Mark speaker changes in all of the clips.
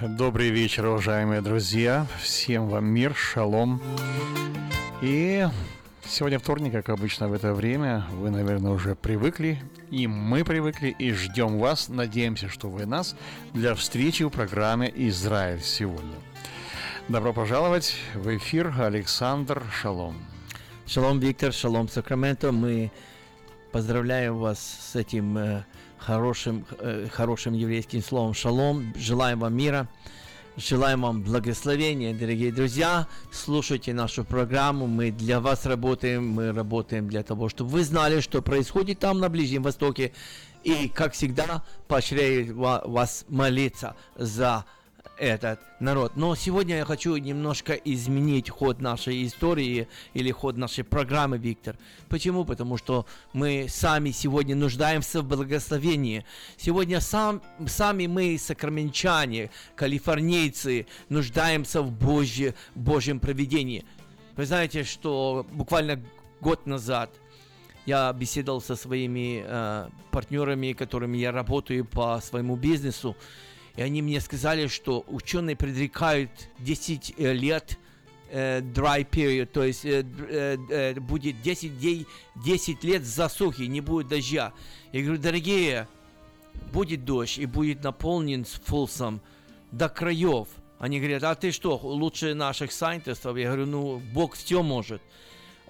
Speaker 1: Добрый вечер, уважаемые друзья. Всем вам мир, шалом. И сегодня вторник, как обычно в это время. Вы, наверное, уже привыкли. И мы привыкли и ждем вас. Надеемся, что вы нас для встречи в программе «Израиль сегодня». Добро пожаловать в эфир Александр Шалом.
Speaker 2: Шалом, Виктор, шалом, Сакраменто. Мы поздравляем вас с этим э, хорошим, э, хорошим еврейским словом шалом. Желаем вам мира, желаем вам благословения, дорогие друзья. Слушайте нашу программу, мы для вас работаем, мы работаем для того, чтобы вы знали, что происходит там на Ближнем Востоке. И, как всегда, поощряю вас молиться за этот народ. Но сегодня я хочу немножко изменить ход нашей истории или ход нашей программы, Виктор. Почему? Потому что мы сами сегодня нуждаемся в благословении. Сегодня сам, сами мы, сакраменчане, калифорнийцы, нуждаемся в Божье, Божьем проведении. Вы знаете, что буквально год назад я беседовал со своими э, партнерами, которыми я работаю по своему бизнесу, и они мне сказали, что ученые предрекают 10 э, лет э, dry period, то есть э, э, э будет 10, дней, 10 лет засухи, не будет дождя. Я говорю, дорогие, будет дождь и будет наполнен с фулсом до краев. Они говорят, а ты что, лучше наших сайентистов? Я говорю, ну, Бог все может.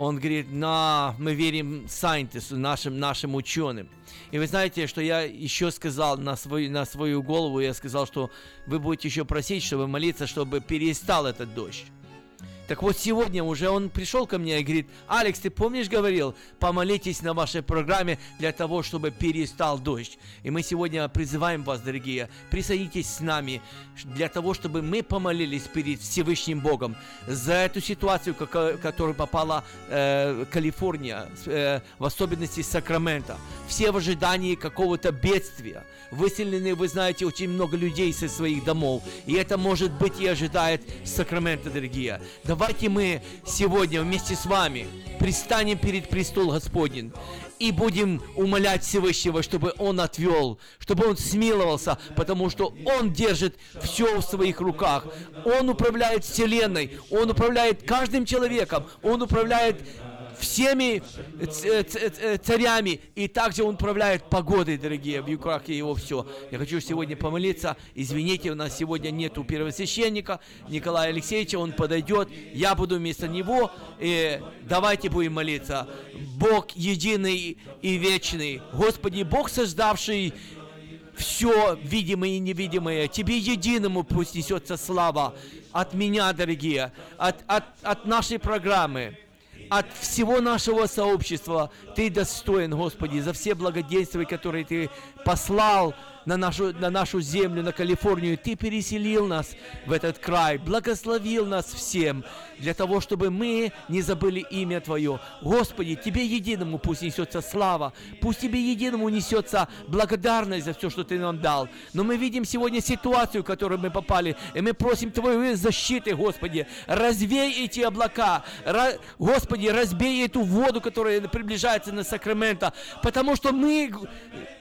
Speaker 2: Он говорит, на, мы верим scientists, нашим, нашим ученым. И вы знаете, что я еще сказал на свою, на свою голову, я сказал, что вы будете еще просить, чтобы молиться, чтобы перестал этот дождь. Так вот, сегодня уже он пришел ко мне и говорит, Алекс, ты помнишь, говорил, помолитесь на вашей программе для того, чтобы перестал дождь. И мы сегодня призываем вас, дорогие, присоединитесь с нами для того, чтобы мы помолились перед Всевышним Богом за эту ситуацию, в которую попала э, Калифорния, э, в особенности Сакрамента. Все в ожидании какого-то бедствия. Выселены, вы знаете, очень много людей со своих домов. И это может быть и ожидает Сакрамента, дорогие. Давайте мы сегодня вместе с вами пристанем перед престол Господень и будем умолять Всевышнего, чтобы Он отвел, чтобы Он смиловался, потому что Он держит все в своих руках. Он управляет Вселенной, Он управляет каждым человеком, Он управляет всеми царями, и также Он управляет погодой, дорогие, в руках Его все. Я хочу сегодня помолиться. Извините, у нас сегодня нету первосвященника Николая Алексеевича, он подойдет, я буду вместо него, и давайте будем молиться. Бог единый и вечный, Господи, Бог создавший все видимое и невидимое. Тебе единому пусть несется слава от меня, дорогие, от, от, от нашей программы от всего нашего сообщества. Ты достоин, Господи, за все благоденствия, которые Ты послал на нашу, на нашу землю, на Калифорнию. Ты переселил нас в этот край, благословил нас всем, для того, чтобы мы не забыли имя Твое. Господи, Тебе единому пусть несется слава, пусть Тебе единому несется благодарность за все, что Ты нам дал. Но мы видим сегодня ситуацию, в которую мы попали, и мы просим Твоей защиты, Господи. Развей эти облака, Господи, разбей эту воду, которая приближается на Сакраменто, потому что мы,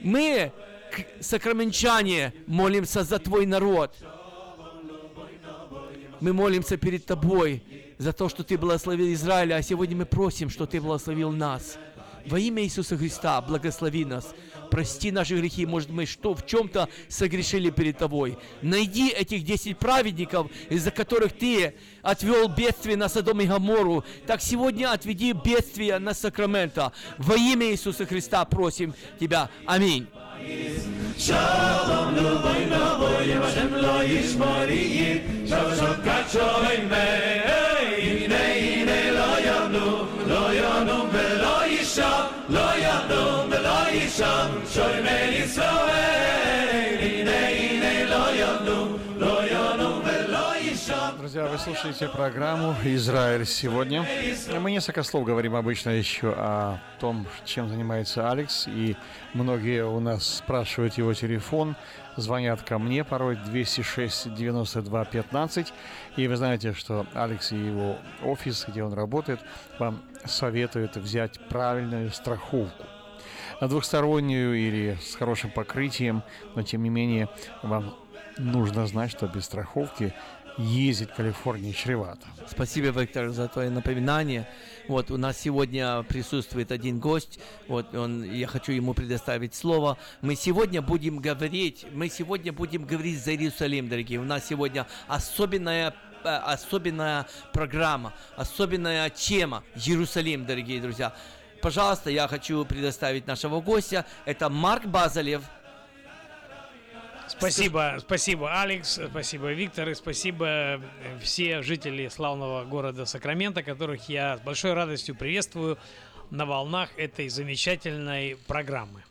Speaker 2: мы сакраменчане, молимся за Твой народ. Мы молимся перед Тобой за то, что Ты благословил Израиля, а сегодня мы просим, что Ты благословил нас. Во имя Иисуса Христа благослови нас. Прости наши грехи. Может, мы что в чем-то согрешили перед Тобой. Найди этих десять праведников, из-за которых Ты отвел бедствие на Содом и Гамору. Так сегодня отведи бедствие на Сакраменто. Во имя Иисуса Христа просим Тебя. Аминь. Shalom nu vay na e vay va shem lo ish mariye shav shav kacho in me ine ine lo yanu lo yanu ve lo isha lo yanu ve lo isha. Shoy me israel
Speaker 1: Друзья, вы слушаете программу «Израиль сегодня». Мы несколько слов говорим обычно еще о том, чем занимается Алекс. И многие у нас спрашивают его телефон, звонят ко мне порой 206 92 15. И вы знаете, что Алекс и его офис, где он работает, вам советуют взять правильную страховку двухстороннюю или с хорошим покрытием, но тем не менее вам нужно знать, что без страховки ездить в Калифорнии чревато.
Speaker 2: Спасибо, Виктор, за твое напоминание. Вот у нас сегодня присутствует один гость. Вот он, я хочу ему предоставить слово. Мы сегодня будем говорить, мы сегодня будем говорить за Иерусалим, дорогие. У нас сегодня особенная э, особенная программа, особенная тема Иерусалим, дорогие друзья. Пожалуйста, я хочу предоставить нашего гостя. Это Марк Базалев,
Speaker 3: Спасибо, спасибо, Алекс, спасибо, Виктор, и спасибо э, все жители славного города Сакраменто, которых я с большой радостью приветствую на волнах этой замечательной программы.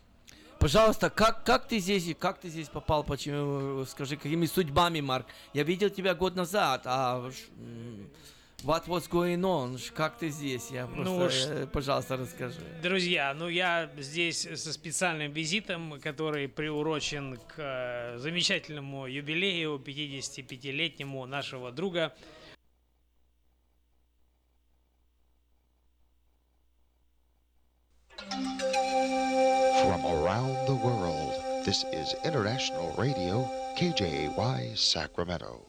Speaker 2: Пожалуйста, как, как ты здесь, как ты здесь попал, почему, скажи, какими судьбами, Марк? Я видел тебя год назад, а What was going on? Как ты здесь? Я просто, ну, э, пожалуйста, расскажи.
Speaker 3: Друзья, ну я здесь со специальным визитом, который приурочен к э, замечательному юбилею 55-летнему нашего друга.
Speaker 4: From around the world, this is International Radio, KJY, Sacramento.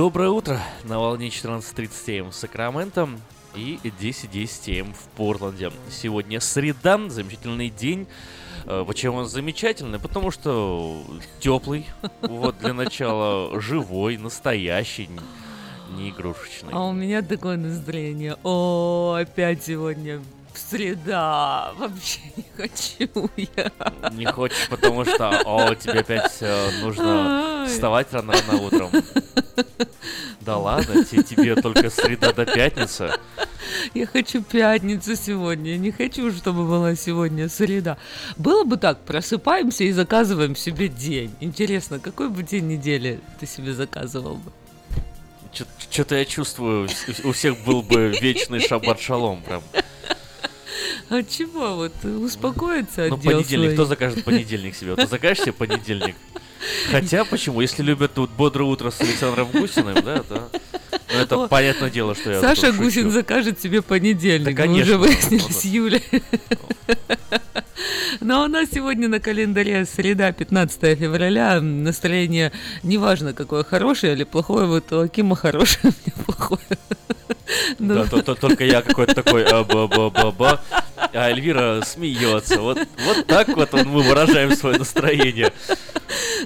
Speaker 5: Доброе утро на волне 14.37 в Сакраменто. и 10.10 м в Портленде. Сегодня среда, замечательный день. Э, Почему он замечательный? Потому что теплый, вот для начала живой, настоящий, не игрушечный.
Speaker 6: А у меня такое настроение. О, опять сегодня среда. Вообще не хочу я.
Speaker 5: Не хочешь, потому что, о, тебе опять э, нужно вставать рано-рано утром. Да ладно, те- тебе только среда до пятницы.
Speaker 6: Я хочу пятницу сегодня. Я не хочу, чтобы была сегодня среда. Было бы так, просыпаемся и заказываем себе день. Интересно, какой бы день недели ты себе заказывал бы?
Speaker 5: Что-то я чувствую, у- всех был бы вечный шаббат шалом прям.
Speaker 6: А чего вот успокоиться
Speaker 5: Ну,
Speaker 6: дел
Speaker 5: понедельник,
Speaker 6: своих?
Speaker 5: кто закажет понедельник себе? Вот Ты закажешь себе понедельник? Хотя, почему? Если любят тут бодрое утро с Александром Гусиным, да, то... Ну, это
Speaker 6: О,
Speaker 5: понятное дело, что я
Speaker 6: Саша
Speaker 5: шучу.
Speaker 6: Гусин закажет себе понедельник.
Speaker 5: Да,
Speaker 6: Мы
Speaker 5: конечно,
Speaker 6: уже выяснили
Speaker 5: он-
Speaker 6: с Юлей. Но у нас сегодня на календаре среда, 15 февраля. Настроение неважно, какое хорошее или плохое. Вот у Акима хорошее, у меня плохое. Ну,
Speaker 5: Да, то- то- только я какой-то такой а, ба ба ба ба а Эльвира смеется. Вот, вот так вот мы выражаем свое настроение.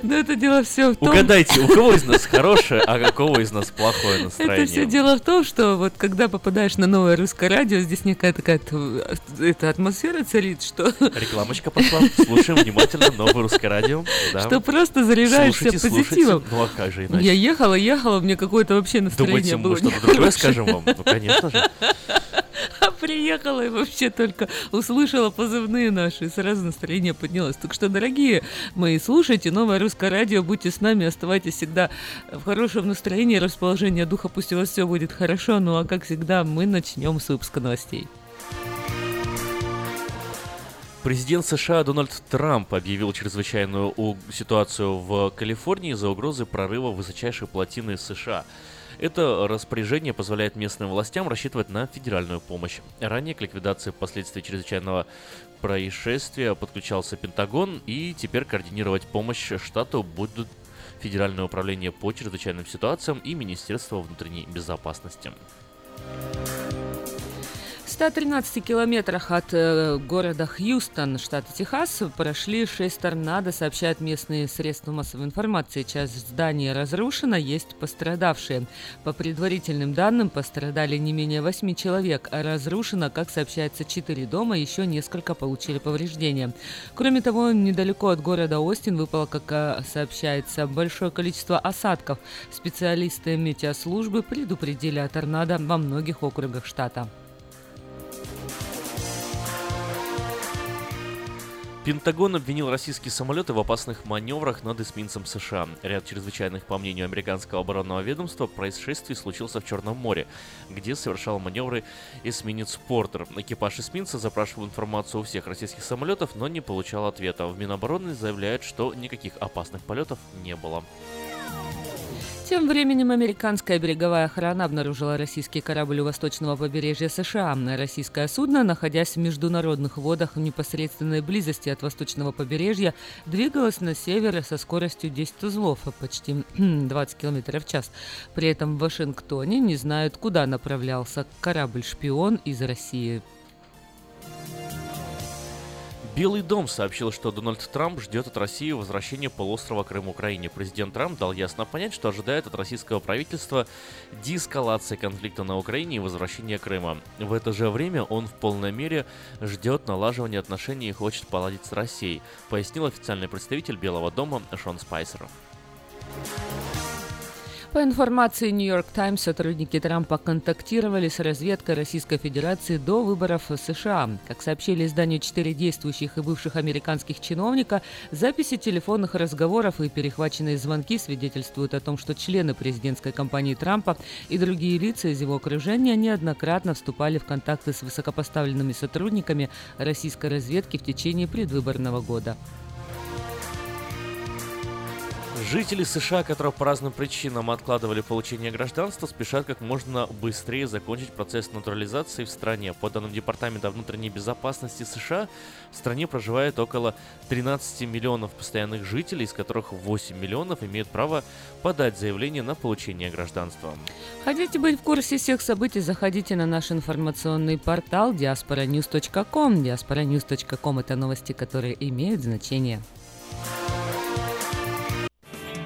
Speaker 6: Но это дело все в том,
Speaker 5: Угадайте, у кого из нас хорошее, а какого из нас плохое
Speaker 6: Это все дело в том, что вот когда попадаешь на новое русское радио, здесь некая такая т- эта атмосфера царит, что,
Speaker 5: Рекламочка пошла. Слушаем внимательно новое русское радио. Да.
Speaker 6: что просто заряжаешься
Speaker 5: Слушайте, слушайте.
Speaker 6: позитивом.
Speaker 5: Ну а как же иначе?
Speaker 6: Я ехала, ехала, мне какое-то вообще настроение
Speaker 5: Думаете, мы
Speaker 6: было
Speaker 5: что-то другое скажем вам? Ну, конечно же.
Speaker 6: А приехала и вообще только услышала позывные наши, и сразу настроение поднялось. Так что, дорогие мои, слушайте новое русское радио, будьте с нами, оставайтесь всегда в хорошем настроении, расположении духа, пусть у вас все будет хорошо. Ну а как всегда, мы начнем с выпуска новостей.
Speaker 5: Президент США Дональд Трамп объявил чрезвычайную ситуацию в Калифорнии из-за угрозы прорыва высочайшей плотины США. Это распоряжение позволяет местным властям рассчитывать на федеральную помощь. Ранее к ликвидации последствий чрезвычайного происшествия подключался Пентагон, и теперь координировать помощь штату будут Федеральное управление по чрезвычайным ситуациям и Министерство внутренней безопасности.
Speaker 6: В 113 километрах от э, города Хьюстон, штата Техас, прошли шесть торнадо, сообщают местные средства массовой информации. Часть здания разрушена, есть пострадавшие. По предварительным данным, пострадали не менее восьми человек, а разрушено, как сообщается, четыре дома, еще несколько получили повреждения. Кроме того, недалеко от города Остин выпало, как э, сообщается, большое количество осадков. Специалисты метеослужбы предупредили о торнадо во многих округах штата.
Speaker 5: Пентагон обвинил российские самолеты в опасных маневрах над эсминцем США. Ряд чрезвычайных, по мнению американского оборонного ведомства, происшествий случился в Черном море, где совершал маневры эсминец Портер. Экипаж эсминца запрашивал информацию у всех российских самолетов, но не получал ответа. В Минобороны заявляют, что никаких опасных полетов не было.
Speaker 6: Тем временем американская береговая охрана обнаружила российский корабль у восточного побережья США. Российское судно, находясь в международных водах в непосредственной близости от восточного побережья, двигалось на север со скоростью 10 узлов, почти 20 км в час. При этом в Вашингтоне не знают, куда направлялся корабль-шпион из России.
Speaker 5: Белый дом сообщил, что Дональд Трамп ждет от России возвращения полуострова Крым Украине. Президент Трамп дал ясно понять, что ожидает от российского правительства деэскалации конфликта на Украине и возвращения Крыма. В это же время он в полной мере ждет налаживания отношений и хочет поладить с Россией, пояснил официальный представитель Белого дома Шон Спайсер.
Speaker 6: По информации Нью-Йорк Таймс, сотрудники Трампа контактировали с разведкой Российской Федерации до выборов в США. Как сообщили изданию четыре действующих и бывших американских чиновника, записи телефонных разговоров и перехваченные звонки свидетельствуют о том, что члены президентской кампании Трампа и другие лица из его окружения неоднократно вступали в контакты с высокопоставленными сотрудниками российской разведки в течение предвыборного года.
Speaker 5: Жители США, которые по разным причинам откладывали получение гражданства, спешат как можно быстрее закончить процесс натурализации в стране. По данным Департамента внутренней безопасности США, в стране проживает около 13 миллионов постоянных жителей, из которых 8 миллионов имеют право подать заявление на получение гражданства.
Speaker 6: Хотите быть в курсе всех событий, заходите на наш информационный портал diasporanews.com. diasporanews.com – это новости, которые имеют значение.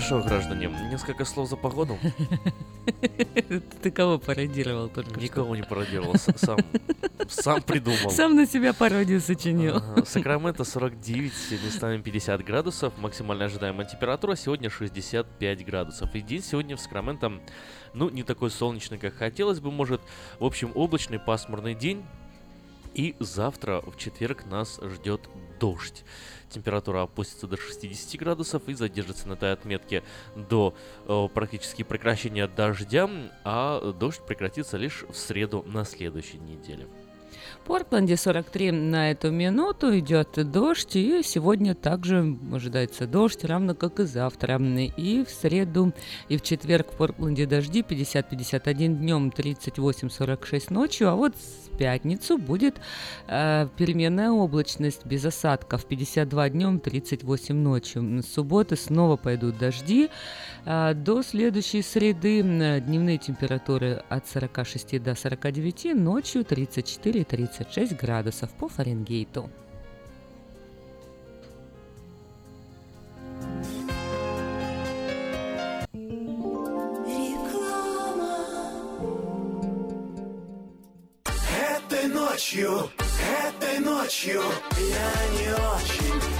Speaker 5: Что, граждане, несколько слов за погоду.
Speaker 6: Ты кого пародировал только что?
Speaker 5: Никого не пародировал, сам, сам придумал.
Speaker 6: Сам на себя пародию сочинил.
Speaker 5: Сакраменто 49, местами 50 градусов, максимальная ожидаемая температура сегодня 65 градусов. И день сегодня в Сакраменто, ну, не такой солнечный, как хотелось бы, может. В общем, облачный пасмурный день. И завтра, в четверг, нас ждет дождь. Температура опустится до 60 градусов и задержится на этой отметке до э, практически прекращения дождя, а дождь прекратится лишь в среду на следующей неделе.
Speaker 6: В Портленде 43 на эту минуту идет дождь, и сегодня также ожидается дождь, равно как и завтра. И в среду, и в четверг в Портленде дожди 50-51 днем, 38-46 ночью, а вот в пятницу будет э, переменная облачность без осадков 52 днем, 38 ночью. С субботы снова пойдут дожди. А, До следующей среды м, дневные температуры от 46 до 49, ночью 34-36 градусов по Фаренгейту.
Speaker 7: Этой ночью, этой ночью я не очень.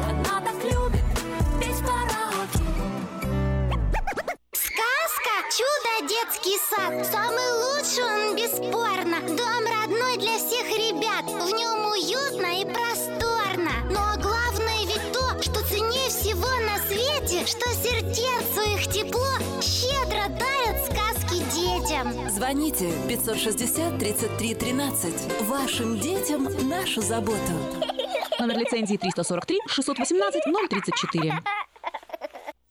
Speaker 8: «Чудо детский сад» Самый лучший он бесспорно Дом родной для всех ребят В нем уютно и просторно Но главное ведь то, что ценнее всего на свете Что сердцу их тепло Щедро дарят сказки детям
Speaker 9: Звоните 560 33 13. Вашим детям нашу заботу.
Speaker 10: Номер лицензии 343 618 034.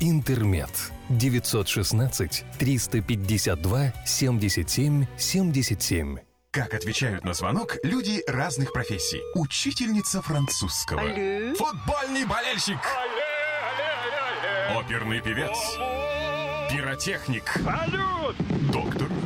Speaker 11: «Интермед». 916 352 77 77.
Speaker 12: Как отвечают на звонок люди разных профессий. Учительница французского.
Speaker 13: Алле.
Speaker 12: Футбольный болельщик. Оперный певец. Пиротехник.
Speaker 13: Салют!
Speaker 12: Доктор.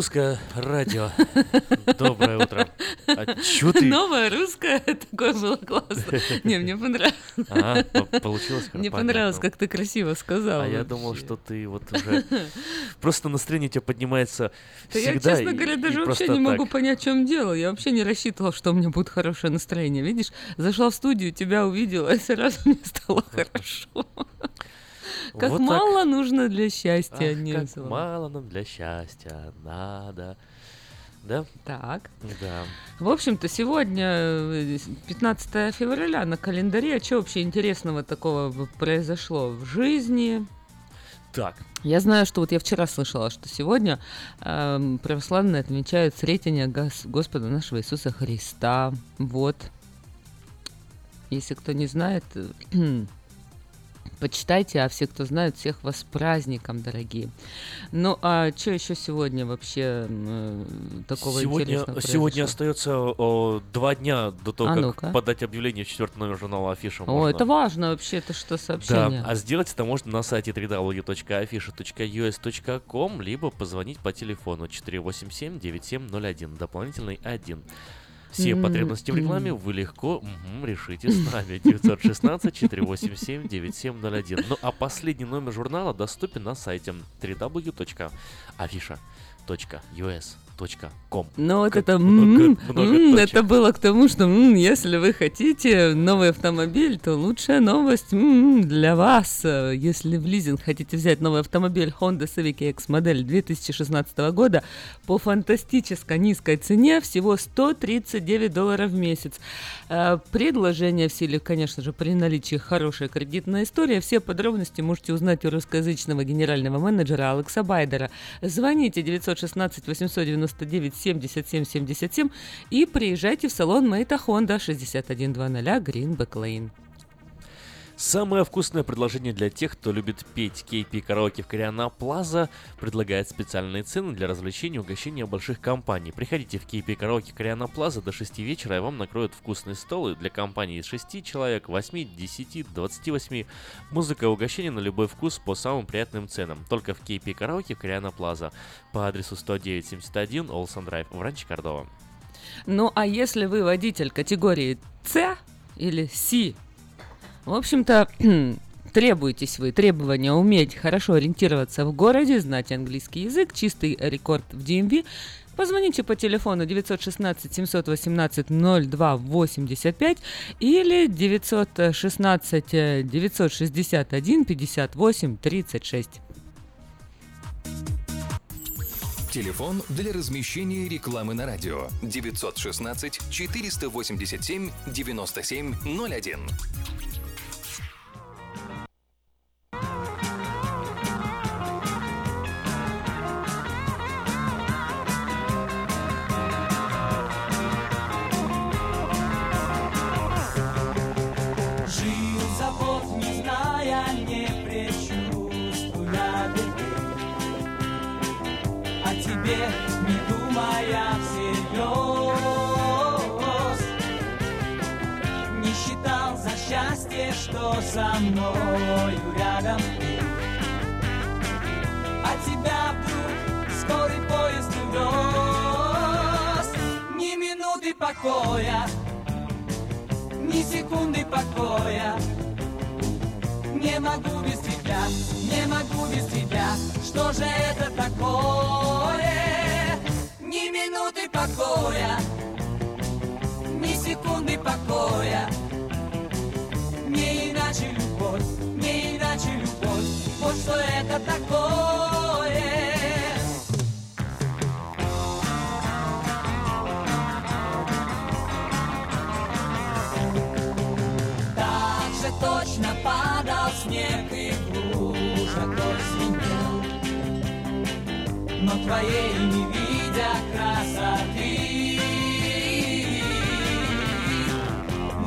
Speaker 5: Русское радио. Доброе утро. А чё ты?
Speaker 6: Новое русское, такое было классно. Не, мне понравилось.
Speaker 5: А, по- получилось хорошо,
Speaker 6: Мне
Speaker 5: понятно.
Speaker 6: понравилось, как ты красиво сказал.
Speaker 5: А я думал, что ты вот уже... Просто настроение у тебя поднимается
Speaker 6: Да я,
Speaker 5: всегда.
Speaker 6: честно
Speaker 5: и-
Speaker 6: говоря, даже вообще не могу
Speaker 5: так.
Speaker 6: понять, в чем дело. Я вообще не рассчитывала, что у меня будет хорошее настроение. Видишь, зашла в студию, тебя увидела, и сразу мне стало хорошо. Как
Speaker 5: Вот так.
Speaker 6: мало нужно для счастья,
Speaker 5: Ах,
Speaker 6: не
Speaker 5: как мало нам для счастья надо. Да?
Speaker 6: Так.
Speaker 5: Да.
Speaker 6: В общем-то, сегодня э, 15 февраля на календаре. А что вообще интересного такого произошло в жизни?
Speaker 5: Так.
Speaker 6: Я знаю, что вот я вчера слышала, что сегодня эм, православные отмечают Сретение Гос- Господа нашего Иисуса Христа. Вот. Если кто не знает, э, почитайте, а все, кто знает, всех вас с праздником, дорогие. Ну, а что еще сегодня вообще э, такого
Speaker 5: Сегодня,
Speaker 6: интересного
Speaker 5: сегодня
Speaker 6: произошло?
Speaker 5: остается о, два дня до того,
Speaker 6: А
Speaker 5: как
Speaker 6: ну-ка.
Speaker 5: подать объявление в четвертый номер журнала Афиша.
Speaker 6: О,
Speaker 5: можно.
Speaker 6: это важно вообще, это что, сообщение?
Speaker 5: Да, а сделать это можно на сайте www.afisha.us.com, либо позвонить по телефону 487-9701, дополнительный 1. Все
Speaker 6: М,
Speaker 5: потребности в рекламе вы легко мгм, решите с нами. 916-487-9701. Ну а последний номер журнала доступен на сайте www.afisha.us.com.
Speaker 6: Ну вот это,
Speaker 5: много- много
Speaker 6: это было к тому, что если вы хотите новый автомобиль, то лучшая новость для вас. Если в лизинг хотите взять новый автомобиль Honda Civic X модель 2016 года по фантастически низкой цене, всего 139 долларов в месяц. Э, Предложение в силе, конечно же, при наличии хорошей кредитной истории. Все подробности можете узнать у русскоязычного генерального менеджера Алекса Байдера. Звоните 916 899 77 77 и приезжайте в салон Мейта Honda 6100 Greenback Lane.
Speaker 5: Самое вкусное предложение для тех, кто любит петь кейпи и караоке в Кориана Плаза, предлагает специальные цены для развлечений и угощения больших компаний. Приходите в кейпи и караоке Кориана Плаза до 6 вечера, и вам накроют вкусные столы для компаний из 6 человек, 8, 10, 28. Музыка и угощение на любой вкус по самым приятным ценам. Только в кейпи и караоке Кориана Плаза по адресу 10971 Олсен Драйв в Ранче Кордова.
Speaker 6: Ну а если вы водитель категории С или С, в общем-то, требуетесь вы требования уметь хорошо ориентироваться в городе, знать английский язык, чистый рекорд в DMV, Позвоните по телефону 916 718 02 85 или 916 э, 961 58 36.
Speaker 11: Телефон для размещения рекламы на радио 916 487 9701.
Speaker 7: Oh! Со мною рядом. А тебя вдруг скорый поезд увез. Ни минуты покоя, ни секунды покоя Не могу без тебя, не могу без тебя Что же это такое? Ни минуты покоя Ни секунды покоя Не иначе любовь, не иначе любовь Вот что это такое Так же точно падал снег и в лужах звенел Но твоей не видя красоты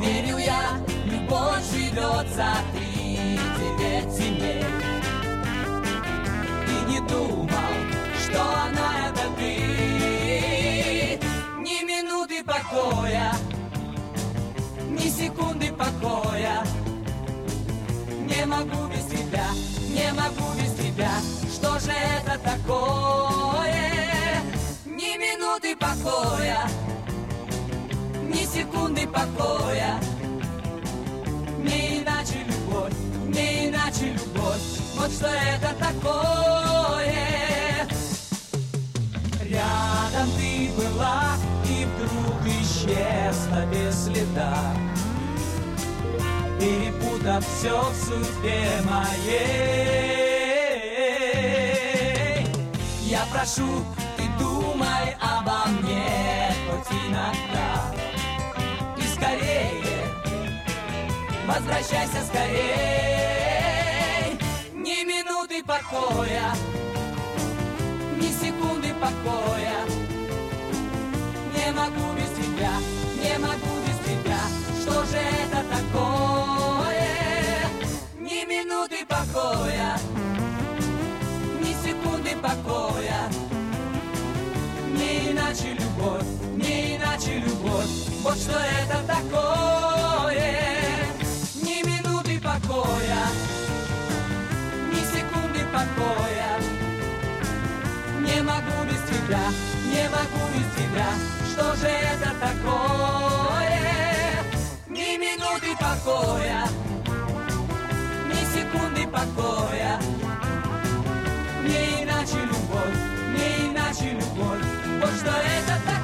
Speaker 7: Верю я, любовь придется три тебе земель. И не думал, что она это ты. Ни минуты покоя, ни секунды покоя. Не могу без тебя, не могу без тебя. Что же это такое? Ни минуты покоя, ни секунды покоя. Не иначе любовь, не иначе любовь, вот что это такое. Рядом ты была и вдруг исчезла без следа Перепутав все в судьбе моей Я прошу, ты думай обо возвращайся скорее Ни минуты покоя ни секунды покоя. Не могу без тебя, не могу без тебя. Что же это такое? Ни минуты покоя, ни секунды покоя. Не иначе любовь, не иначе любовь. Вот что это такое? Покоя. Не могу без тебя, не могу без тебя Что же это такое? Ни минуты покоя Ни секунды покоя Не иначе любовь, не иначе любовь Вот что это такое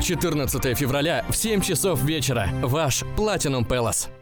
Speaker 14: 14 февраля в 7 часов вечера. Ваш Platinum Palace.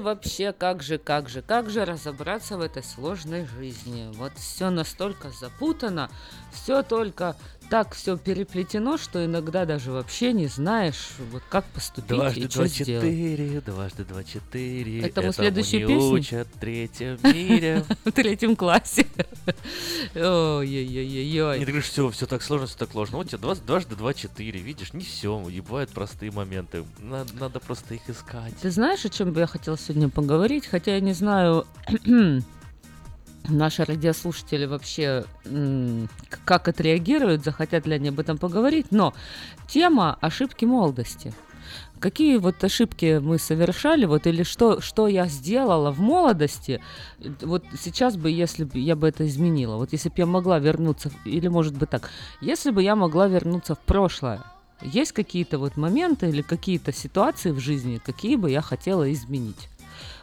Speaker 6: Вообще, как же, как же, как же разобраться в этой сложной жизни? Вот все настолько запутано, все только так все переплетено, что иногда даже вообще не знаешь, вот как поступить
Speaker 5: Дважды
Speaker 6: и
Speaker 5: два
Speaker 6: что сделать.
Speaker 5: четыре, дважды два четыре.
Speaker 6: Это мы
Speaker 5: Этому
Speaker 6: следующую
Speaker 5: не
Speaker 6: песню?
Speaker 5: учат в третьем мире.
Speaker 6: В третьем классе. Ой-ой-ой-ой.
Speaker 5: Не ты говоришь, все, все так сложно, все так сложно. Вот тебе два- дважды два четыре, видишь, не все, и бывают простые моменты. Надо просто их искать.
Speaker 6: Ты знаешь, о чем бы я хотела сегодня поговорить? Хотя я не знаю, наши радиослушатели вообще как отреагируют, захотят ли они об этом поговорить, но тема ошибки молодости. какие вот ошибки мы совершали, вот или что, что я сделала в молодости, вот сейчас бы, если бы я бы это изменила, вот если бы я могла вернуться, или может быть так, если бы я могла вернуться в прошлое, есть какие-то вот моменты или какие-то ситуации в жизни, какие бы я хотела изменить?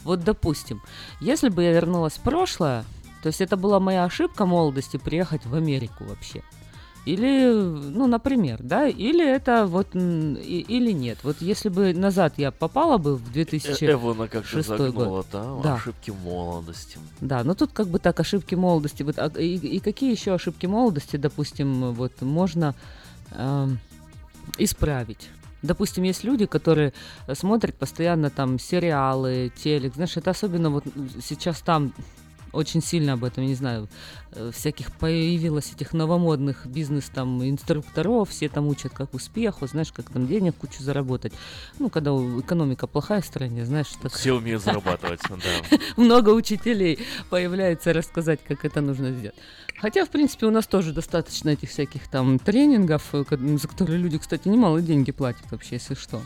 Speaker 6: Вот, допустим, если бы я вернулась в прошлое, то есть это была моя ошибка молодости приехать в Америку вообще. Или, ну, например, да, или это вот, и, или нет. Вот если бы назад я попала бы в 2006
Speaker 5: Э, Эвана загнула,
Speaker 6: год.
Speaker 5: да?
Speaker 6: Да.
Speaker 5: Ошибки молодости.
Speaker 6: Да, но тут как бы так ошибки молодости. Вот, а, и, и какие еще ошибки молодости, допустим, вот можно эм, исправить? Допустим, есть люди, которые смотрят постоянно там сериалы, телек. Знаешь, это особенно вот сейчас там очень сильно об этом, не знаю, э, всяких появилось этих новомодных бизнес там инструкторов, все там учат как успеху, знаешь, как там денег кучу заработать. Ну, когда экономика плохая в стране, знаешь, так
Speaker 5: Все умеют зарабатывать, да.
Speaker 6: много учителей появляется рассказать, как это нужно сделать. Хотя, в принципе, у нас тоже достаточно этих всяких там тренингов, э, за которые люди, кстати, немалые деньги платят вообще, если что.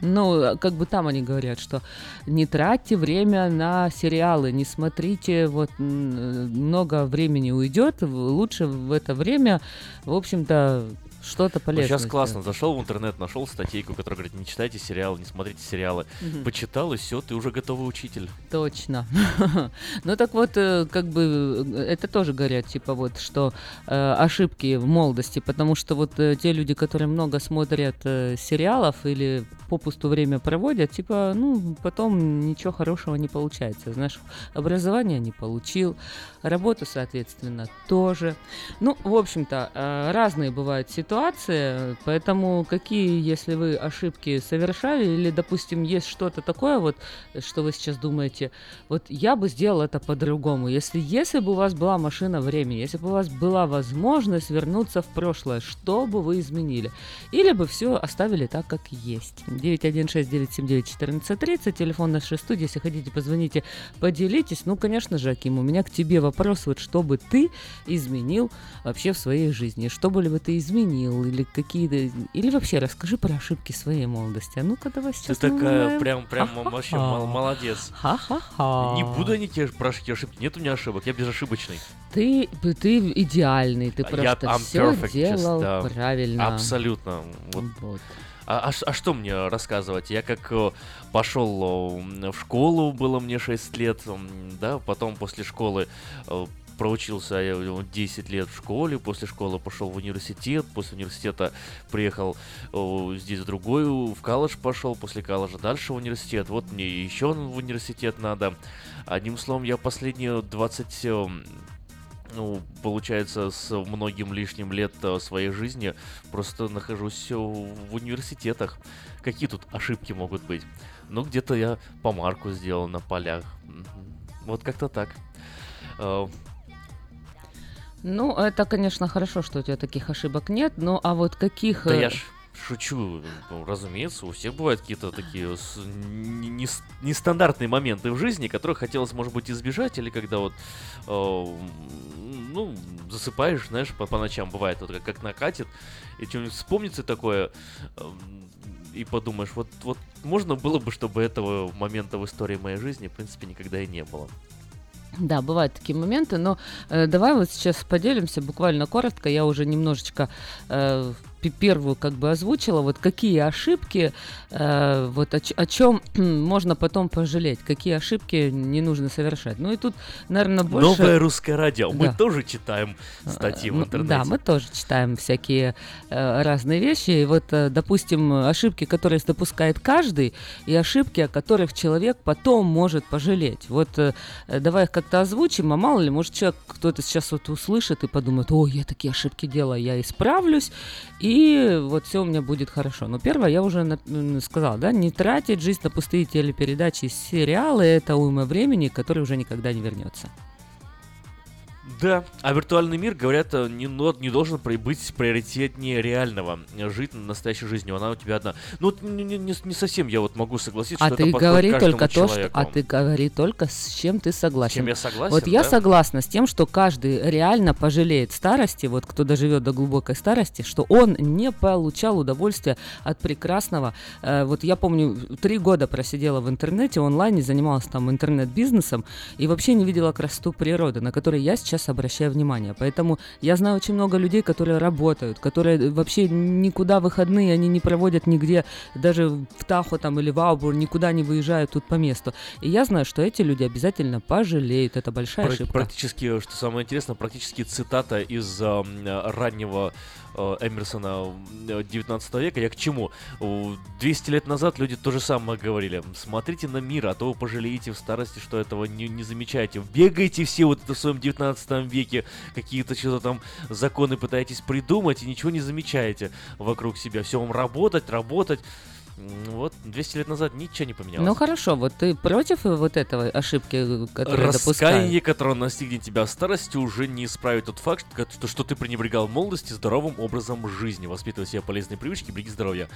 Speaker 6: Ну, э, как бы там они говорят, что не тратьте время на сериалы, не смотрите, вот э, много времени уйдет, лучше в это время, в общем-то, что-то полезное.
Speaker 5: сейчас классно. Зашел в интернет, нашел статейку, которая говорит, не читайте сериалы, не смотрите сериалы.
Speaker 6: Мгм.
Speaker 5: Почитал, и все, ты уже готовый учитель.
Speaker 6: Точно. Ну так вот, э, как бы э, это тоже говорят, типа вот, что э, ошибки в молодости, потому что вот э, те люди, которые много смотрят э, сериалов или попусту время проводят, типа, ну, потом ничего хорошего не получается. Знаешь, образование не получил, работу, соответственно, тоже. Ну, в общем-то, э, разные бывают ситуации, поэтому какие, если вы ошибки совершали, или, допустим, есть что-то такое, вот, что вы сейчас думаете, вот я бы сделал это по-другому. Если, если бы у вас была машина времени, если бы у вас была возможность вернуться в прошлое, что бы вы изменили? Или бы все оставили так, как есть. 916-979-1430, телефон нашей студии, если хотите, позвоните, поделитесь. Ну, конечно же, Аким, у меня к тебе вопрос, вот что бы ты изменил вообще в своей жизни? Что бы ли бы ты изменил? Или какие-то... Или вообще расскажи про ошибки своей молодости. А ну-ка, давай
Speaker 5: Ты
Speaker 6: сейчас
Speaker 5: такая
Speaker 6: узнаем.
Speaker 5: прям, прям вообще мол- молодец.
Speaker 6: Ха-ха-ха.
Speaker 5: Не буду я тебе про ошибки. Нет у меня ошибок, я безошибочный.
Speaker 6: Ты, ты идеальный, ты просто все делал правильно.
Speaker 5: Абсолютно. Вот. А, а а что мне рассказывать? Я как э, пошел э, в школу, было мне 6 лет, да, потом после школы э, проучился я э, 10 лет в школе, после школы пошел в университет, после университета приехал э, здесь в другой, в колледж пошел, после колледжа дальше в университет, вот мне еще в университет надо. Одним словом, я последние 20 э, ну, получается, с многим лишним лет э, своей жизни просто нахожусь э, в университетах. Какие тут ошибки могут быть? Ну, где-то я помарку сделал на полях. Вот как-то так. Э,
Speaker 6: Ну, это, конечно, хорошо, что у тебя таких ошибок нет, но а вот каких...
Speaker 5: Да я ж шучу. Ну, разумеется, у всех бывают какие-то такие нестандартные моменты в жизни, которых хотелось, может быть, избежать, или когда вот, э, ну, засыпаешь, знаешь, по, по ночам бывает, вот как, накатит, и что-нибудь вспомнится такое, э, и подумаешь, вот, вот можно было бы, чтобы этого момента в истории моей жизни, в принципе, никогда и не было.
Speaker 6: Да, бывают такие моменты, но э, давай вот сейчас поделимся буквально коротко. Я уже немножечко э, первую как бы озвучила, вот какие ошибки, э, вот о, о чем можно потом пожалеть, какие ошибки не нужно совершать. Ну и тут, наверное, больше...
Speaker 5: Новое русское радио. Мы
Speaker 6: Да.
Speaker 5: тоже читаем статьи в интернете.
Speaker 6: Да, мы тоже читаем всякие э, разные вещи. И вот, э, допустим, ошибки, которые допускает каждый, и ошибки, о которых человек потом может пожалеть. Вот э, э, давай их как-то озвучим, а мало ли, может, человек кто-то сейчас вот услышит и подумает, ой, я такие ошибки делаю, я исправлюсь, и вот все у меня будет хорошо. Но первое, я уже на- сказала, да, не тратить жизнь на пустые телепередачи и сериалы, это уйма времени, который уже никогда не вернется.
Speaker 5: Да, а виртуальный мир, говорят, э, не, но- не должен быть приоритетнее реального. Жить настоящей жизнью, она у тебя одна. Ну, не, не- не- совсем я вот могу согласиться,
Speaker 6: А
Speaker 5: что
Speaker 6: ты
Speaker 5: это
Speaker 6: говори только то, что, а ты говори только с чем ты согласен.
Speaker 5: чем я согласен,
Speaker 6: Вот я
Speaker 5: да?
Speaker 6: согласна с тем, что каждый реально пожалеет старости, вот кто доживет до глубокой старости, что он не получал удовольствия от прекрасного. Э, вот я помню, три года просидела в интернете онлайне, занималась там интернет-бизнесом и вообще не видела красоту природы, на которой я сейчас обращаю внимание. Поэтому я знаю очень много людей, которые работают, которые вообще никуда выходные они не проводят нигде, даже в Тахо там или в Аубур, никуда не выезжают тут по месту. И я знаю, что эти люди обязательно пожалеют. Это большая
Speaker 5: Пра-
Speaker 6: ошибка.
Speaker 5: Практически, что самое интересное, практически цитата из э, раннего Эмерсона э, 19 века. Я к чему? У- 200 лет назад люди то же самое говорили. Смотрите на мир, а то вы пожалеете в старости, что этого не, не замечаете. Бегаете все вот это в своем 19 веке, какие-то что-то там законы пытаетесь придумать и ничего не замечаете вокруг себя. Все вам работать, работать. Вот 200 лет назад ничего не поменялось.
Speaker 6: Ну хорошо, вот ты против вот этого ошибки, допускают?
Speaker 5: Раскаяние, которое настигнет тебя в старости, уже не исправит тот факт, что, что, ты пренебрегал молодости здоровым образом жизни. Воспитывай себе полезные привычки, береги здоровье.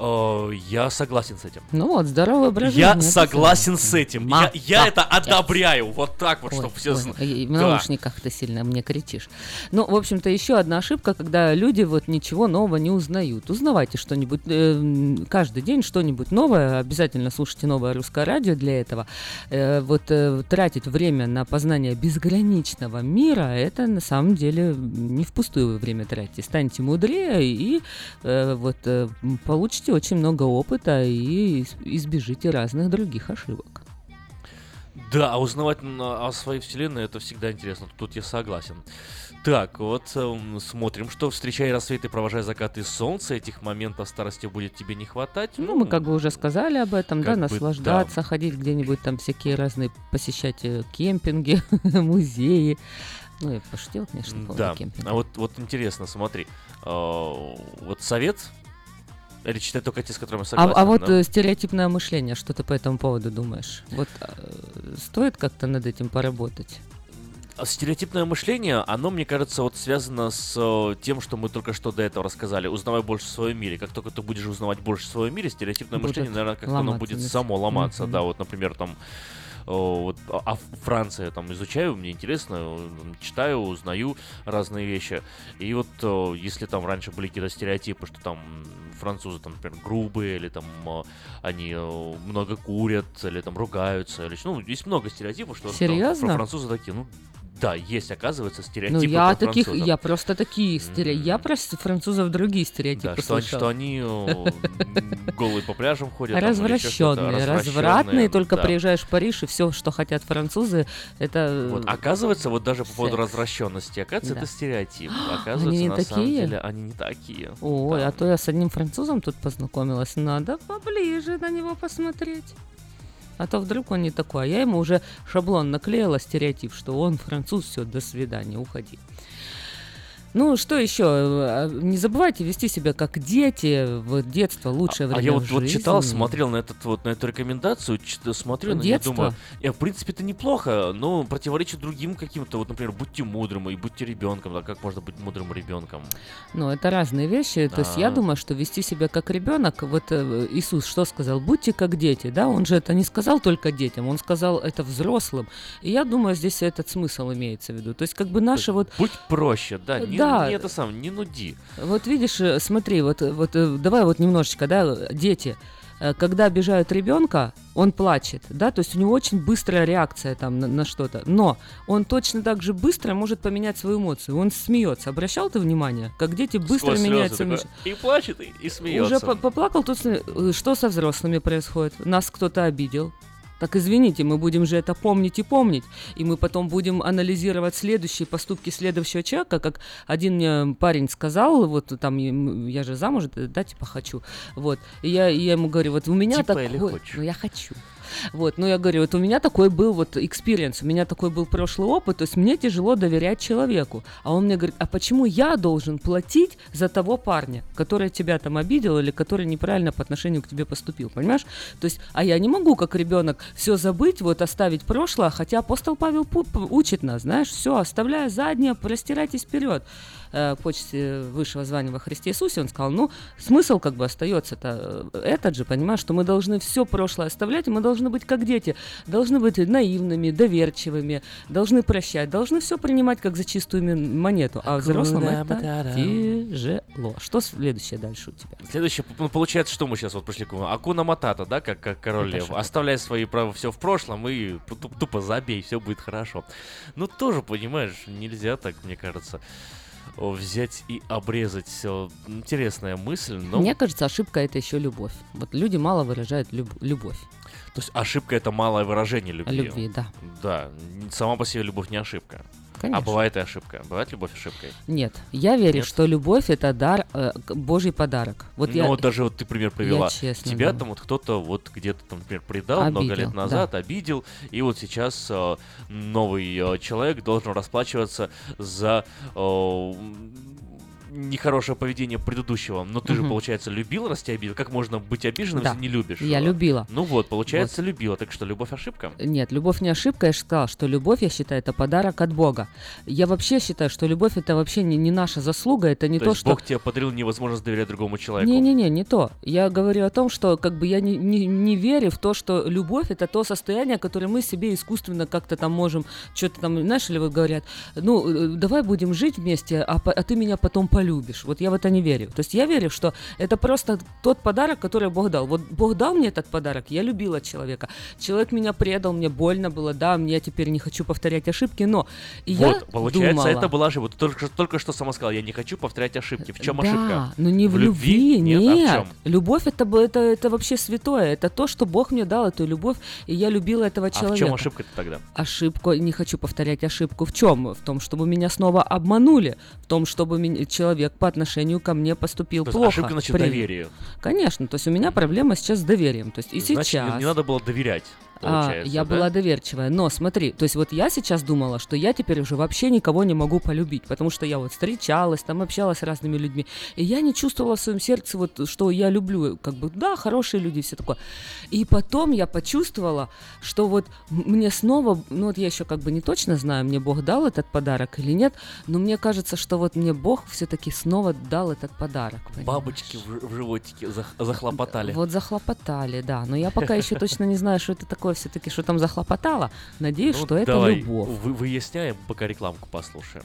Speaker 5: Э, я согласен с этим.
Speaker 6: Ну вот, здоровый образ
Speaker 5: Я
Speaker 6: жизни, это
Speaker 5: согласен с этим.
Speaker 6: Ма-
Speaker 5: Я, я это одобряю. Вот так вот,
Speaker 6: Ой,
Speaker 5: чтобы все знали.
Speaker 6: В
Speaker 5: Да.
Speaker 6: наушниках ты сильно мне кричишь. Ну, в общем-то, еще одна ошибка, когда люди вот ничего нового не узнают. Узнавайте что-нибудь, э, каждый день что-нибудь новое, обязательно слушайте новое русское радио для этого. Э, вот э, тратить время на познание безграничного мира, это на самом деле не впустую вы время тратите. Станьте мудрее и э, вот получите очень много опыта и из- избежите разных других ошибок.
Speaker 5: Да, а узнавать на- о своей вселенной это всегда интересно. Тут я согласен. Так, вот эм, смотрим, что встречая рассветы, провожая закаты солнца, этих моментов старости будет тебе не хватать.
Speaker 6: Ну, мы как бы уже сказали об этом, да,
Speaker 5: бы
Speaker 6: наслаждаться, ходить где-нибудь там всякие разные, посещать э, кемпинги, музеи. Ну, я пошутила, конечно, по
Speaker 5: Да,
Speaker 6: кемпинга.
Speaker 5: а вот, вот интересно, смотри, э, вот совет, или читать только те, с которыми
Speaker 6: А,
Speaker 5: согласен,
Speaker 6: а вот
Speaker 5: да?
Speaker 6: э, стереотипное мышление, что ты по этому поводу думаешь? Вот э, стоит как-то над этим поработать?
Speaker 5: Стереотипное мышление, оно, мне кажется, вот связано с э, тем, что мы только что до этого рассказали. Узнавай больше в своем мире. Как только ты будешь узнавать больше в своем мире, стереотипное
Speaker 6: Будет
Speaker 5: мышление, наверное, как-то оно будет само ломаться.
Speaker 6: Мгм.
Speaker 5: Да, вот, например, там э, вот, а а Франция там изучаю, мне интересно, э, читаю, узнаю разные вещи. И вот если там раньше были какие-то стереотипы, что там французы, там, например, грубые, или там они много курят, или там ругаются, или ну, есть много стереотипов, что
Speaker 6: Серьезно?
Speaker 5: фра- французы такие, ну, да, есть, оказывается,
Speaker 6: Ну,
Speaker 5: стереотипы
Speaker 6: я
Speaker 5: про
Speaker 6: таких,
Speaker 5: французов.
Speaker 6: я просто такие стереотипы. Я про французов другие стереотипы
Speaker 5: Да, что что они голые по пляжам ходят.
Speaker 6: Развращенные, развратные, только приезжаешь в Париж, и все, что хотят французы, это...
Speaker 5: Вот, оказывается, вот даже по поводу развращенности, оказывается, это стереотип. Оказывается, на самом деле, они не такие.
Speaker 6: Ой, а то я с одним французом тут познакомилась. Надо поближе на него посмотреть. А то вдруг он не такой. А я ему уже шаблон наклеила, стереотип, что он француз, все, до свидания, уходи. Ну, что еще? Э, Не забывайте вести себя как дети. Вот детство лучшее
Speaker 5: А
Speaker 6: время
Speaker 5: я вот,
Speaker 6: в
Speaker 5: вот читал,
Speaker 6: жизни.
Speaker 5: смотрел на этот вот на эту рекомендацию, чит- смотрю на нее, думаю, я в принципе это неплохо, но противоречит другим каким-то, вот, например, будьте мудрым и будьте ребенком, да, как можно быть мудрым ребенком?
Speaker 6: Ну, это разные вещи. То есть я
Speaker 5: А.
Speaker 6: думаю, что вести себя как ребенок, вот э, Иисус что сказал? Будьте как дети, да? Он же это не сказал только детям, он сказал это взрослым. И я думаю, здесь этот смысл имеется в виду. То есть как бы наши вот...
Speaker 5: Будь проще, да, не,
Speaker 6: Да.
Speaker 5: не это сам, не нуди.
Speaker 6: Вот видишь, э, смотри, вот, э, вот э, давай вот немножечко, да, дети. Когда обижают ребенка, он плачет, да, то есть у него очень быстрая реакция там на, на что-то. Но он точно так же быстро может поменять свою эмоцию. Он смеется. Обращал ты внимание, как дети быстро
Speaker 5: Сквозь
Speaker 6: меняют свою
Speaker 5: И плачет, и, и смеется.
Speaker 6: Уже по- поплакал, тут что со взрослыми происходит? Нас кто-то обидел. Так извините, мы будем же это помнить и помнить. И мы потом будем анализировать следующие поступки следующего человека. Как один мне парень сказал, вот там я же замуж, да, типа хочу. Вот. И я, я ему говорю, вот у меня
Speaker 5: Типа
Speaker 6: такой...
Speaker 5: или хочешь?
Speaker 6: Ну, я хочу. Вот, но я говорю, вот у меня такой был вот experience, у меня такой был прошлый опыт, то есть мне тяжело доверять человеку. А он мне говорит, а почему я должен платить за того парня, который тебя там обидел или который неправильно по отношению к тебе поступил, понимаешь? То есть, а я не могу, как ребенок, все забыть, вот оставить прошлое, хотя апостол Павел учит нас, знаешь, все, оставляя заднее, простирайтесь вперед э, почте высшего звания во Христе Иисусе, он сказал, ну, смысл как бы остается-то э, этот же, понимаешь, что мы должны все прошлое оставлять, и мы должны быть как дети, должны быть наивными, доверчивыми, должны прощать, должны все принимать как за чистую монету, а взрослым это тяжело. Что следующее дальше у тебя?
Speaker 5: Следующее, ну, получается, что мы сейчас вот пришли к Акуна Матата, да, как, как король лев, оставляй свои права все в прошлом и тупо забей, все будет хорошо. Ну, тоже, понимаешь, нельзя так, мне кажется взять и обрезать все. Интересная мысль, но...
Speaker 6: Мне кажется, ошибка это еще любовь. Вот люди мало выражают люб- любовь.
Speaker 5: То есть ошибка это малое выражение любви.
Speaker 6: Любви, да.
Speaker 5: Да, сама по себе любовь не ошибка. Конечно. А бывает и ошибка. Бывает любовь ошибкой?
Speaker 6: Нет. Я верю, Нет? что любовь это дар, э, Божий подарок.
Speaker 5: Вот ну, я, вот даже вот ты пример привела. Я честно, Тебя да. там вот кто-то вот где-то там, например, предал обидел, много лет назад, да. обидел, и вот сейчас э, новый э, человек должен расплачиваться за э, нехорошее поведение предыдущего, но ты угу. же, получается, любила, раз тебя обидел. Как можно быть обиженным, да. если не любишь?
Speaker 6: Я любила.
Speaker 5: Ну вот, получается, вот. любила. Так что любовь ошибка?
Speaker 6: Нет, любовь не ошибка. Я же сказала, что любовь, я считаю, это подарок от Бога. Я вообще считаю, что любовь это вообще не, не наша заслуга, это не то,
Speaker 5: то
Speaker 6: что...
Speaker 5: Бог тебе подарил невозможность доверять другому человеку.
Speaker 6: Не-не-не, не то. Я говорю о том, что как бы я не, не, не верю в то, что любовь это то состояние, которое мы себе искусственно как-то там можем, что-то там, знаешь, или вы говорят, ну, э, давай будем жить вместе, а, а ты меня потом полюбишь. Вот я в это не верю. То есть я верю, что это просто тот подарок, который Бог дал. Вот Бог дал мне этот подарок, я любила человека. Человек меня предал, мне больно было, да, мне теперь не хочу повторять ошибки, но и вот, я
Speaker 5: получается,
Speaker 6: думала,
Speaker 5: это была ошибка. Ты только, только что сама сказала, я не хочу повторять ошибки. В чем
Speaker 6: да,
Speaker 5: ошибка?
Speaker 6: но не в, в любви, нет. нет. А в чем? Любовь это, это, это вообще святое. Это то, что Бог мне дал, эту любовь, и я любила этого человека. А в
Speaker 5: чем ошибка тогда?
Speaker 6: Ошибку, не хочу повторять ошибку. В чем? В том, чтобы меня снова обманули. В том, чтобы меня, человек по отношению ко мне поступил
Speaker 5: то
Speaker 6: плохо.
Speaker 5: Ошибка значит при... доверие.
Speaker 6: Конечно, то есть у меня проблема сейчас с доверием. То есть и
Speaker 5: значит,
Speaker 6: сейчас.
Speaker 5: Не, не надо было доверять.
Speaker 6: А, я да? была доверчивая. Но смотри, то есть вот я сейчас думала, что я теперь уже вообще никого не могу полюбить, потому что я вот встречалась, там общалась с разными людьми, и я не чувствовала в своем сердце вот, что я люблю, как бы, да, хорошие люди, все такое. И потом я почувствовала, что вот мне снова, ну вот я еще как бы не точно знаю, мне Бог дал этот подарок или нет, но мне кажется, что вот мне Бог все-таки снова дал этот подарок.
Speaker 5: Понимаешь? Бабочки в, в животике захлопотали.
Speaker 6: Вот захлопотали, да, но я пока еще точно не знаю, что это такое такое все-таки, что там захлопотало. Надеюсь, ну, что это давай любовь.
Speaker 5: Вы, выясняем, пока рекламку послушаем.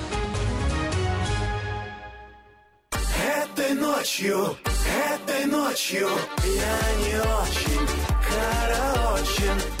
Speaker 15: Этой ночью, этой ночью я не очень караоке.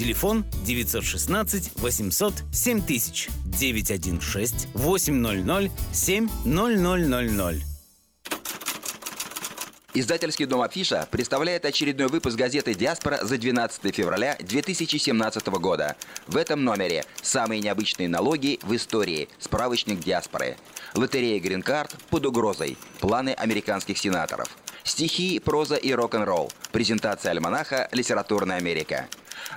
Speaker 13: Телефон 916 800 7000 916 800 7000.
Speaker 16: Издательский дом «Афиша» представляет очередной выпуск газеты «Диаспора» за 12 февраля 2017 года. В этом номере самые необычные налоги в истории. Справочник «Диаспоры». Лотерея «Грин-карт» под угрозой. Планы американских сенаторов. Стихи, проза и рок-н-ролл. Презентация альманаха «Литературная Америка».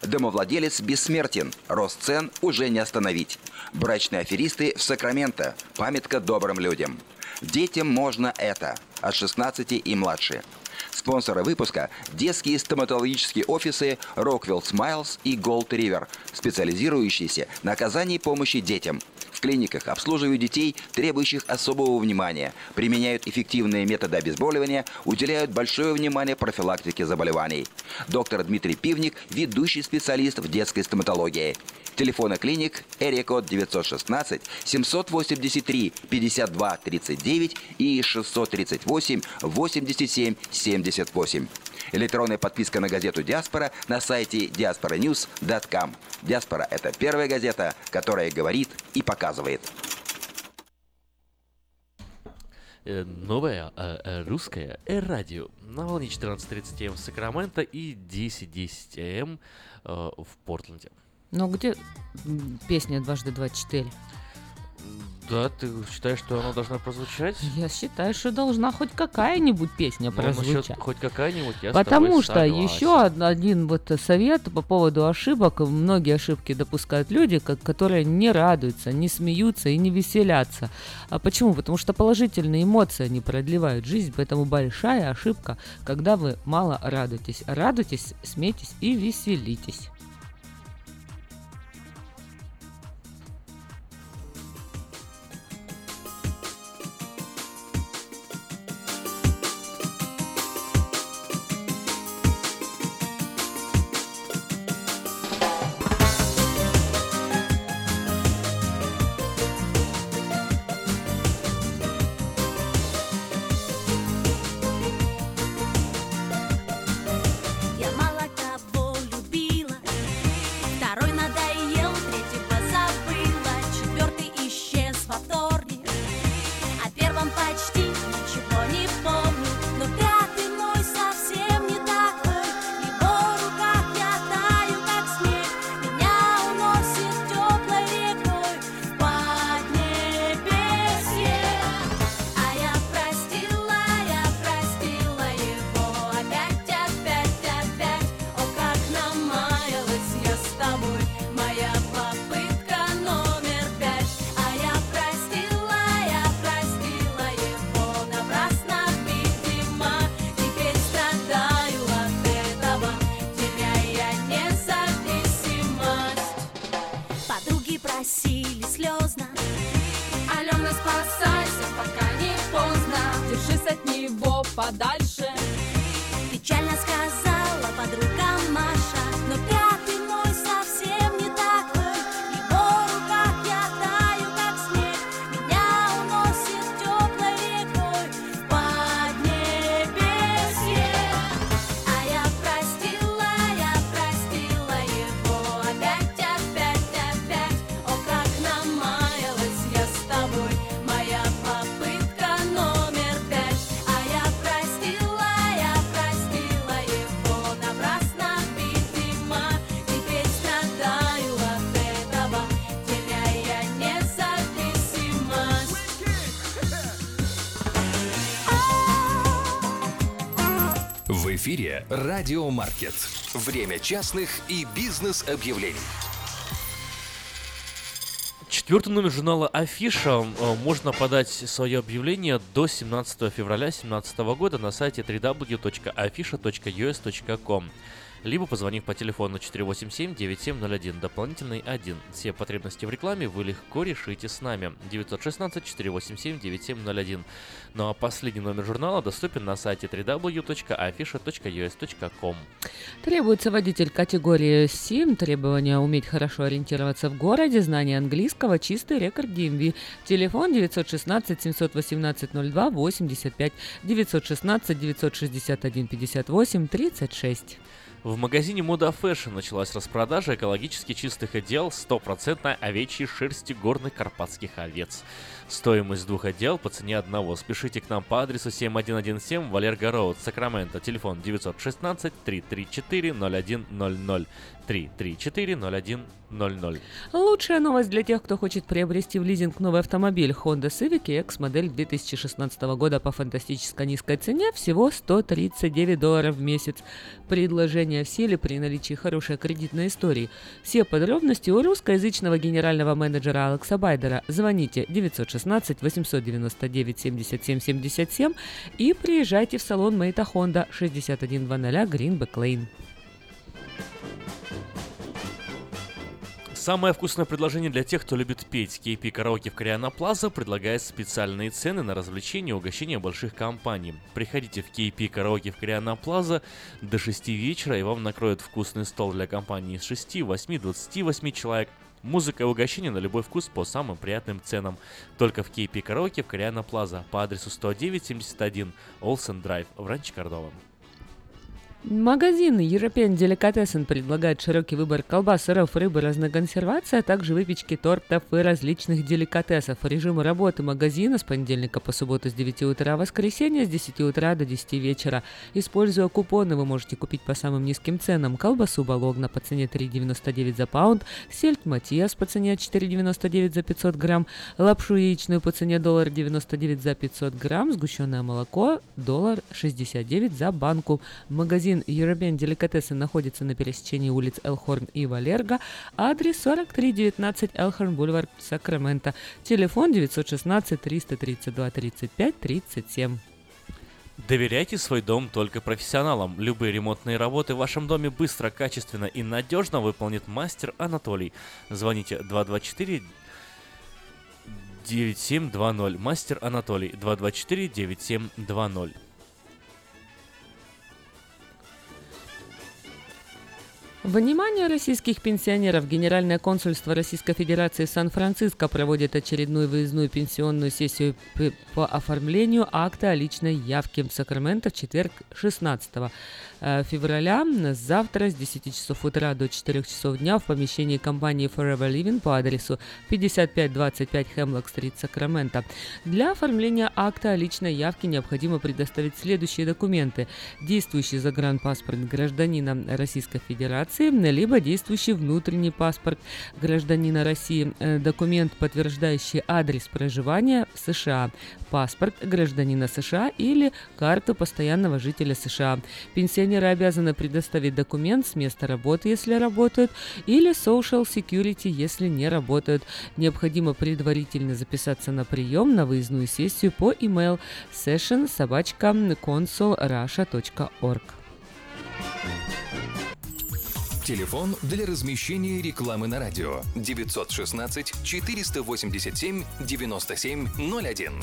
Speaker 16: Домовладелец бессмертен. Рост цен уже не остановить. Брачные аферисты в Сакраменто. Памятка добрым людям. Детям можно это. От 16 и младше. Спонсоры выпуска – детские стоматологические офисы Rockwell Smiles и Gold River, специализирующиеся на оказании помощи детям. Клиниках обслуживают детей, требующих особого внимания, применяют эффективные методы обезболивания, уделяют большое внимание профилактике заболеваний. Доктор Дмитрий Пивник – ведущий специалист в детской стоматологии. Телефоны клиник Эрикод 916 783 52 39 и 638 87 78. Электронная подписка на газету «Диаспора» на сайте diasporanews.com. «Диаспора» — это первая газета, которая говорит и показывает.
Speaker 5: Э, Новое э, э, русское э, радио на волне 14.30 М в Сакраменто и 10.10 М э, в Портленде.
Speaker 17: Но где м, песня «Дважды два четыре»?
Speaker 5: Да, ты считаешь, что она должна прозвучать?
Speaker 17: Я считаю, что должна хоть какая-нибудь песня
Speaker 5: Ну,
Speaker 17: прозвучать.
Speaker 5: хоть какая-нибудь, я
Speaker 17: Потому что
Speaker 5: согласен.
Speaker 17: еще од- один вот совет по поводу ошибок. Многие ошибки допускают люди, ко- которые не радуются, не смеются и не веселятся. А почему? Потому что положительные эмоции они продлевают жизнь, поэтому большая ошибка, когда вы мало радуетесь. Радуйтесь, смейтесь и веселитесь.
Speaker 11: Радиомаркет. Время частных и бизнес-объявлений.
Speaker 5: Четвертый номер журнала Афиша э, можно подать свое объявление до 17 февраля 2017 года на сайте www.afisha.us.com либо позвонив по телефону 487-9701, дополнительный 1. Все потребности в рекламе вы легко решите с нами. 916-487-9701. Ну а последний номер журнала доступен на сайте www.afisha.us.com.
Speaker 6: Требуется водитель категории 7, требования уметь хорошо ориентироваться в городе, знание английского, чистый рекорд DMV. Телефон 916 718 02 85 916 961 58 36.
Speaker 5: В магазине Мода Fashion началась распродажа экологически чистых одеял 100% овечьей шерсти горных карпатских овец. Стоимость двух отдел по цене одного. Спешите к нам по адресу 7117 Валерго Роуд, Сакраменто. Телефон 916 334 0100. 334-0100.
Speaker 6: Лучшая новость для тех, кто хочет приобрести в лизинг новый автомобиль Honda Civic X модель 2016 года по фантастически низкой цене всего 139 долларов в месяц. Предложение в силе при наличии хорошей кредитной истории. Все подробности у русскоязычного генерального менеджера Алекса Байдера. Звоните 916 899 77 77 и приезжайте в салон Мейта Honda 6100 Greenback Lane.
Speaker 5: Самое вкусное предложение для тех, кто любит петь. KP Караоке в Кориана Плаза предлагает специальные цены на развлечения и угощения больших компаний. Приходите в KP Караоке в Кориана Плаза до 6 вечера, и вам накроют вкусный стол для компании из 6, 8, 28 человек. Музыка и угощение на любой вкус по самым приятным ценам. Только в KP Караоке в Кориана Плаза по адресу 10971 Олсен Драйв в Ранче Кордова.
Speaker 6: Магазин European Delicatessen предлагает широкий выбор колбас, сыров, рыбы, разной консервации, а также выпечки, тортов и различных деликатесов. Режим работы магазина с понедельника по субботу с 9 утра, воскресенье с 10 утра до 10 вечера. Используя купоны, вы можете купить по самым низким ценам колбасу Балогна по цене 3,99 за паунд, сельдь Матиас по цене 4,99 за 500 грамм, лапшу яичную по цене доллар 99 за 500 грамм, сгущенное молоко доллар 69 за банку. Магазин Магазин European Деликатесы находится на пересечении улиц Элхорн и Валерго. Адрес 4319 Элхорн Бульвар, Сакраменто. Телефон 916 332 35 37.
Speaker 5: Доверяйте свой дом только профессионалам. Любые ремонтные работы в вашем доме быстро, качественно и надежно выполнит мастер Анатолий. Звоните 224 9720. Мастер Анатолий 224 9720.
Speaker 6: Внимание российских пенсионеров! Генеральное консульство Российской Федерации в Сан-Франциско проводит очередную выездную пенсионную сессию по оформлению акта о личной явке в Сакраменто в четверг 16 э, февраля. Завтра с 10 часов утра до 4 часов дня в помещении компании Forever Living по адресу 5525 Хемлок-стрит, Сакраменто. Для оформления акта о личной явке необходимо предоставить следующие документы. Действующий загранпаспорт гражданина Российской Федерации, либо действующий внутренний паспорт гражданина России, э, документ, подтверждающий адрес проживания в США, паспорт гражданина США или карту постоянного жителя США. Пенсионеры обязаны предоставить документ с места работы, если работают, или Social Security, если не работают. Необходимо предварительно записаться на прием на выездную сессию по email session.
Speaker 11: Телефон для размещения рекламы на радио 916 487 9701.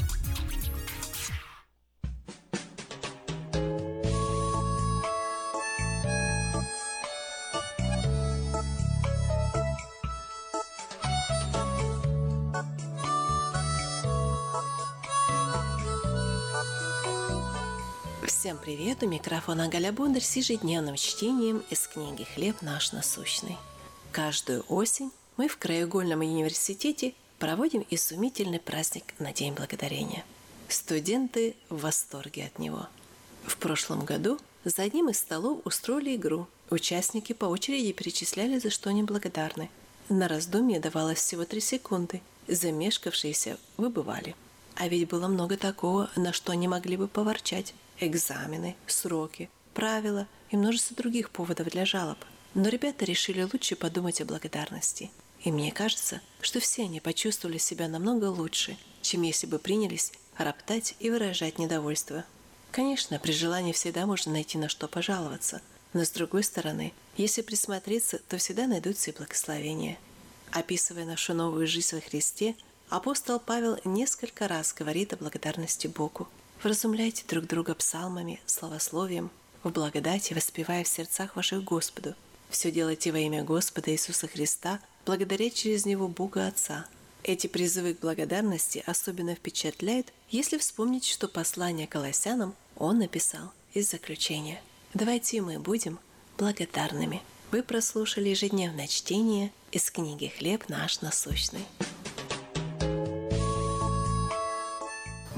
Speaker 18: Всем привет! У микрофона Галя Бондарь с ежедневным чтением из книги «Хлеб наш насущный». Каждую осень мы в Краеугольном университете проводим изумительный праздник на День Благодарения. Студенты в восторге от него. В прошлом году за одним из столов устроили игру. Участники по очереди перечисляли, за что они благодарны. На раздумье давалось всего три секунды. Замешкавшиеся выбывали. А ведь было много такого, на что они могли бы поворчать экзамены, сроки, правила и множество других поводов для жалоб. Но ребята решили лучше подумать о благодарности. И мне кажется, что все они почувствовали себя намного лучше, чем если бы принялись роптать и выражать недовольство. Конечно, при желании всегда можно найти на что пожаловаться, но с другой стороны, если присмотреться, то всегда найдутся и благословения. Описывая нашу новую жизнь во Христе, апостол Павел несколько раз говорит о благодарности Богу. Вразумляйте друг друга псалмами, словословием, в благодати воспевая в сердцах ваших Господу. Все делайте во имя Господа Иисуса Христа, благодаря через Него Бога Отца. Эти призывы к благодарности особенно впечатляют, если вспомнить, что послание Колоссянам он написал из заключения. Давайте мы будем благодарными. Вы прослушали ежедневное чтение из книги «Хлеб наш насущный».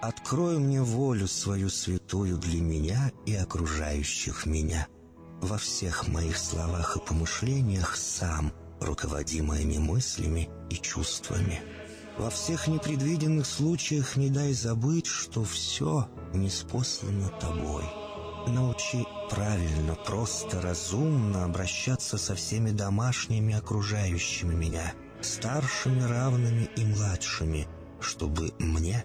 Speaker 19: открой мне волю свою святую для меня и окружающих меня. Во всех моих словах и помышлениях сам, руководи моими мыслями и чувствами. Во всех непредвиденных случаях не дай забыть, что все неспослано тобой. Научи правильно, просто, разумно обращаться со всеми домашними окружающими меня, старшими, равными и младшими, чтобы мне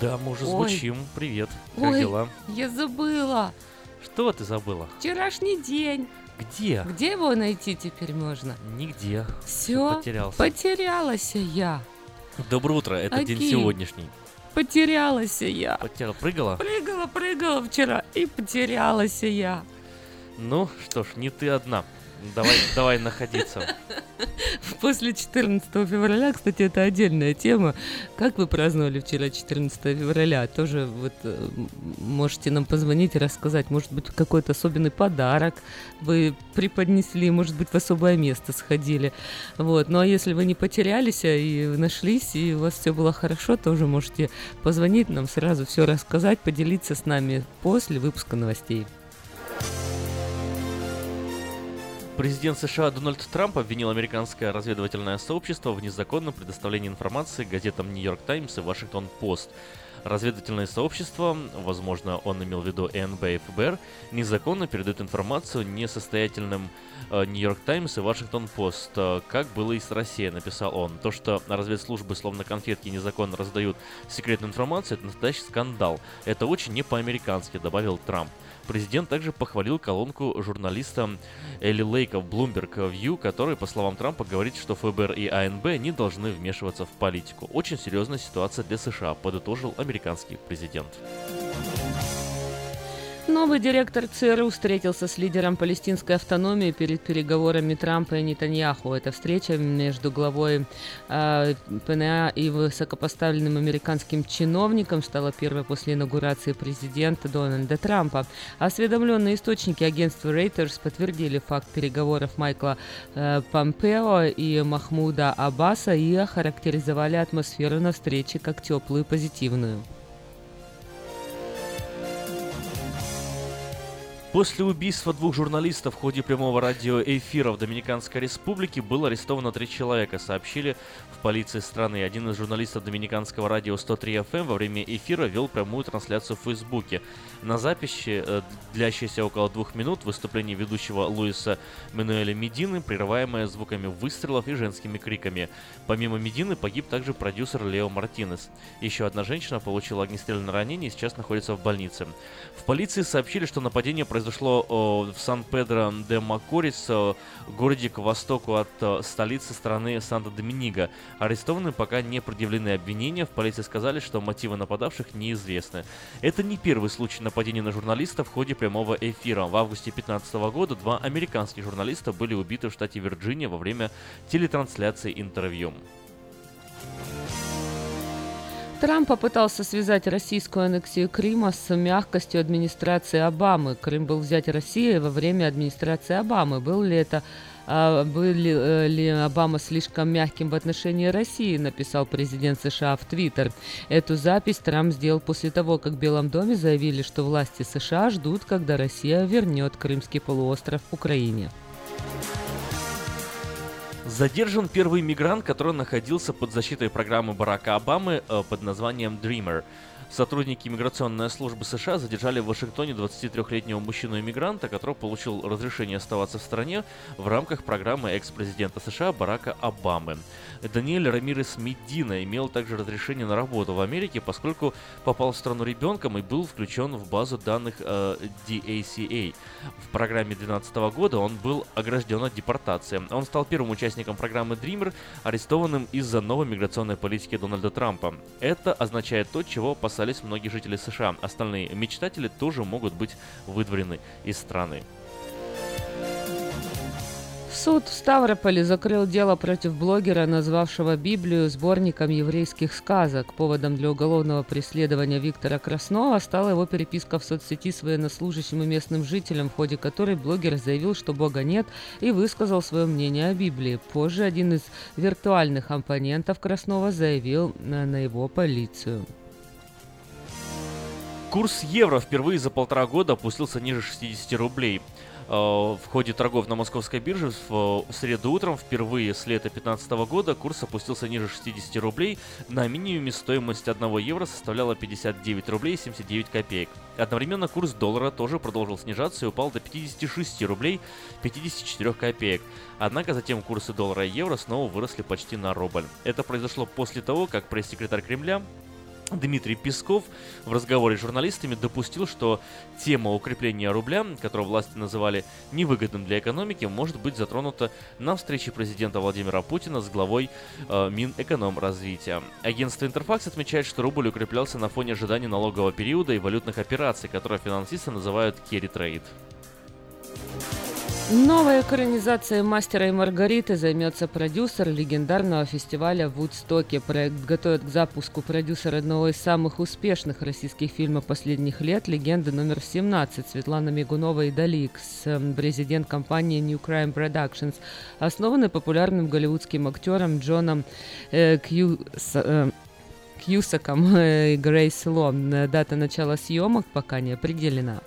Speaker 5: Да, мы уже
Speaker 6: Ой.
Speaker 5: звучим. Привет. Как
Speaker 6: Ой,
Speaker 5: дела?
Speaker 6: я забыла.
Speaker 5: Что ты забыла?
Speaker 6: Вчерашний день.
Speaker 5: Где?
Speaker 6: Где его найти теперь можно?
Speaker 5: Нигде.
Speaker 6: Все,
Speaker 5: Потерялся.
Speaker 6: потерялась я.
Speaker 5: Доброе утро, это день
Speaker 6: Окей.
Speaker 5: сегодняшний.
Speaker 6: Потерялась я.
Speaker 5: Потерял, прыгала?
Speaker 6: Прыгала, прыгала вчера и потерялась я.
Speaker 5: Ну что ж, не ты одна. Давай, давай находиться.
Speaker 6: После 14 февраля, кстати, это отдельная тема. Как вы праздновали вчера 14 февраля? Тоже вот э, можете нам позвонить и рассказать. Может быть, какой-то особенный подарок вы преподнесли, может быть, в особое место сходили. Вот. Ну а если вы не потерялись а и нашлись, и у вас все было хорошо, тоже можете позвонить нам, сразу все рассказать, поделиться с нами после выпуска новостей.
Speaker 5: Президент США Дональд Трамп обвинил американское разведывательное сообщество в незаконном предоставлении информации газетам Нью-Йорк Таймс и Вашингтон Пост. Разведывательное сообщество, возможно, он имел в виду НБ и ФБР, незаконно передает информацию несостоятельным э, Нью-Йорк Таймс и Вашингтон Пост, э, как было и с Россией, написал он. То, что разведслужбы словно конфетки незаконно раздают секретную информацию, это настоящий скандал. Это очень не по-американски, добавил Трамп. Президент также похвалил колонку журналиста Элли Лейка в Bloomberg View, который, по словам Трампа, говорит, что ФБР и АНБ не должны вмешиваться в политику. Очень серьезная ситуация для США, подытожил американский президент.
Speaker 6: Новый директор ЦРУ встретился с лидером палестинской автономии перед переговорами Трампа и Нетаньяху. Эта встреча между главой э, ПНА и высокопоставленным американским чиновником стала первой после инаугурации президента Дональда Трампа. Осведомленные источники агентства Reuters подтвердили факт переговоров Майкла э, Помпео и Махмуда Аббаса и охарактеризовали атмосферу на встрече как теплую и позитивную.
Speaker 5: После убийства двух журналистов в ходе прямого радиоэфира в Доминиканской республике было арестовано три человека, сообщили полиции страны. Один из журналистов Доминиканского радио 103 FM во время эфира вел прямую трансляцию в Фейсбуке. На записи, э, длящейся около двух минут, выступление ведущего Луиса Мануэля Медины, прерываемое звуками выстрелов и женскими криками. Помимо Медины погиб также продюсер Лео Мартинес. Еще одна женщина получила огнестрельное ранение и сейчас находится в больнице. В полиции сообщили, что нападение произошло в Сан-Педро де Макорис, городе к востоку от о, столицы страны Санта-Доминго. Арестованным пока не предъявлены обвинения. В полиции сказали, что мотивы нападавших неизвестны. Это не первый случай нападения на журналиста в ходе прямого эфира. В августе 2015 года два американских журналиста были убиты в штате Вирджиния во время телетрансляции интервью.
Speaker 6: Трамп попытался связать российскую аннексию Крыма с мягкостью администрации Обамы. Крым был взять Россией во время администрации Обамы. Был ли это был ли, э, ли Обама слишком мягким в отношении России, написал президент США в Твиттер. Эту запись Трамп сделал после того, как в Белом доме заявили, что власти США ждут, когда Россия вернет Крымский полуостров Украине.
Speaker 5: Задержан первый мигрант, который находился под защитой программы Барака Обамы э, под названием Dreamer. Сотрудники иммиграционной службы США задержали в Вашингтоне 23-летнего мужчину-иммигранта, который получил разрешение оставаться в стране в рамках программы экс-президента США Барака Обамы. Даниэль Рамирес Медина имел также разрешение на работу в Америке, поскольку попал в страну ребенком и был включен в базу данных э, DACA. В программе 2012 года он был огражден от депортации. Он стал первым участником программы Dreamer, арестованным из-за новой миграционной политики Дональда Трампа. Это означает то, чего опасались многие жители США. Остальные мечтатели тоже могут быть выдворены из страны.
Speaker 6: Суд в Ставрополе закрыл дело против блогера, назвавшего Библию сборником еврейских сказок. Поводом для уголовного преследования Виктора Краснова стала его переписка в соцсети с военнослужащим и местным жителем, в ходе которой блогер заявил, что Бога нет, и высказал свое мнение о Библии. Позже один из виртуальных оппонентов Краснова заявил на его полицию.
Speaker 5: Курс евро впервые за полтора года опустился ниже 60 рублей. в ходе торгов на московской бирже в среду утром впервые с лета 2015 года курс опустился ниже 60 рублей. На минимуме стоимость 1 евро составляла 59 рублей 79 копеек. Одновременно курс доллара тоже продолжил снижаться и упал до 56 рублей 54 копеек. Однако затем курсы доллара и евро снова выросли почти на рубль. Это произошло после того, как пресс-секретарь Кремля Дмитрий Песков в разговоре с журналистами допустил, что тема укрепления рубля, которую власти называли невыгодным для экономики, может быть затронута на встрече президента Владимира Путина с главой э, Минэкономразвития. Агентство Интерфакс отмечает, что рубль укреплялся на фоне ожиданий налогового периода и валютных операций, которые финансисты называют trade.
Speaker 6: Новой экранизацией «Мастера и Маргариты» займется продюсер легендарного фестиваля в Вудстоке. Проект готовит к запуску продюсер одного из самых успешных российских фильмов последних лет «Легенда номер 17» Светлана Мигунова и Даликс, президент компании New Crime Productions, основанный популярным голливудским актером Джоном э, Кью... Э, Кьюсаком э, и Грейс Ло. Дата начала съемок пока не определена.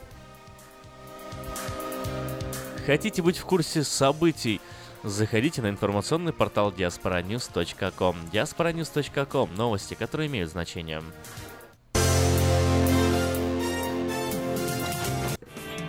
Speaker 5: Хотите быть в курсе событий? Заходите на информационный портал diasporanews.com. diasporanews.com – новости, которые имеют значение.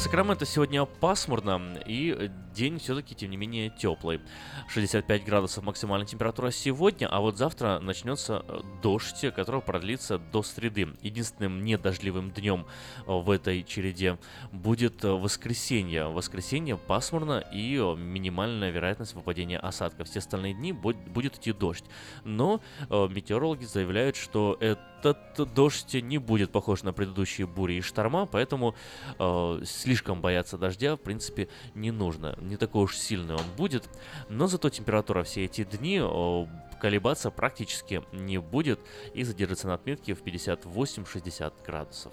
Speaker 5: Сакраменто сегодня пасмурно и день все-таки, тем не менее, теплый. 65 градусов максимальная температура сегодня, а вот завтра начнется э, дождь, который продлится до среды. Единственным недождливым днем э, в этой череде будет э, воскресенье. воскресенье пасмурно и минимальная вероятность выпадения осадков. Все остальные дни будет идти дождь. Но метеорологи заявляют, что этот дождь не будет похож на предыдущие бури и шторма, поэтому э, слишком бояться дождя, в принципе, не нужно. Не такой уж сильный он будет, но зато температура все эти дни колебаться практически не будет и задержится на отметке в 58-60 градусов.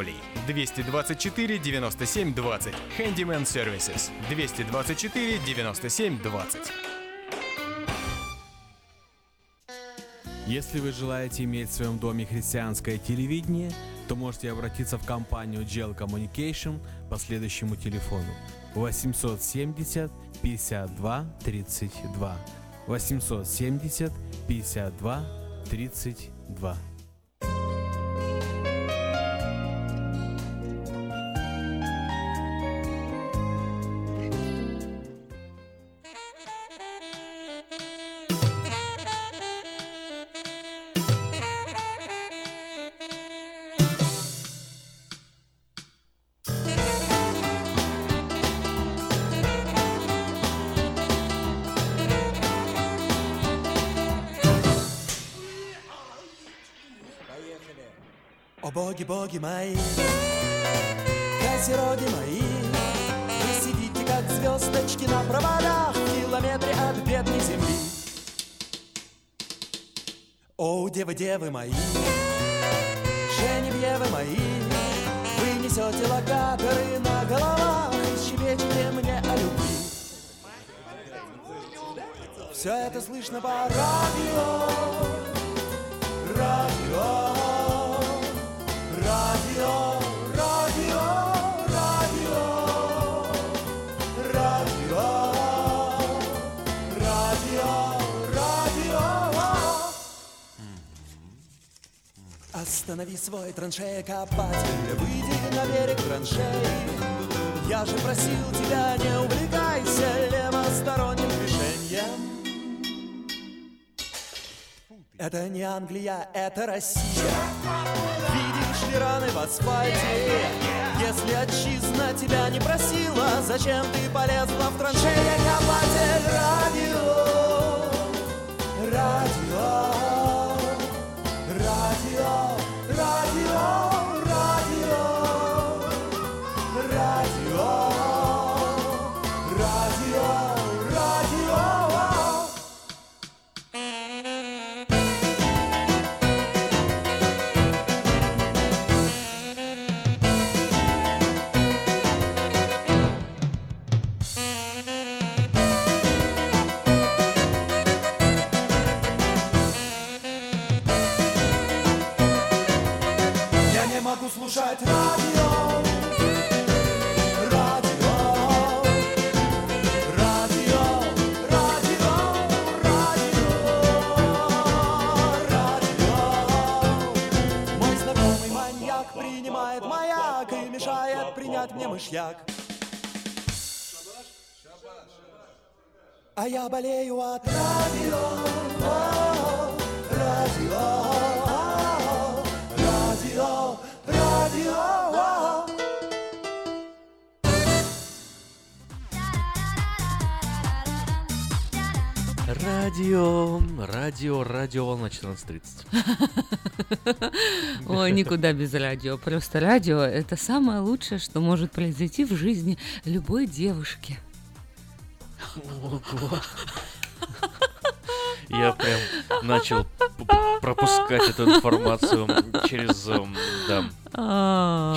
Speaker 20: Анатолий. 224 97 20. Handyman Services. 224 97 20.
Speaker 21: Если вы желаете иметь в своем доме христианское телевидение, то можете обратиться в компанию Gel Communication по следующему телефону 870 52 32 870 52 32
Speaker 15: мои, козероги мои, вы сидите как
Speaker 2: звездочки на проводах В километре от бедной земли. О, девы, девы мои, Женевьевы мои Вы несете локаторы на головах И щебечете мне о любви. Все это слышно по Радио Радио Останови свой траншея-копатель Выйди на берег траншеи Я же просил тебя, не увлекайся Левосторонним движением. Это не Англия, это Россия. Видишь ли раны в асфальте? Если отчизна тебя не просила Зачем ты полезла в траншея-копатель Радио Радио. Радио, радио, мышьяк. А я болею от Радио. Радио. Радио, радио,
Speaker 5: радио, волна 14.30.
Speaker 6: Ой, никуда без радио. Просто радио — это самое лучшее, что может произойти в жизни любой девушки.
Speaker 5: Ого. Я прям начал пропускать эту информацию через, эм, да,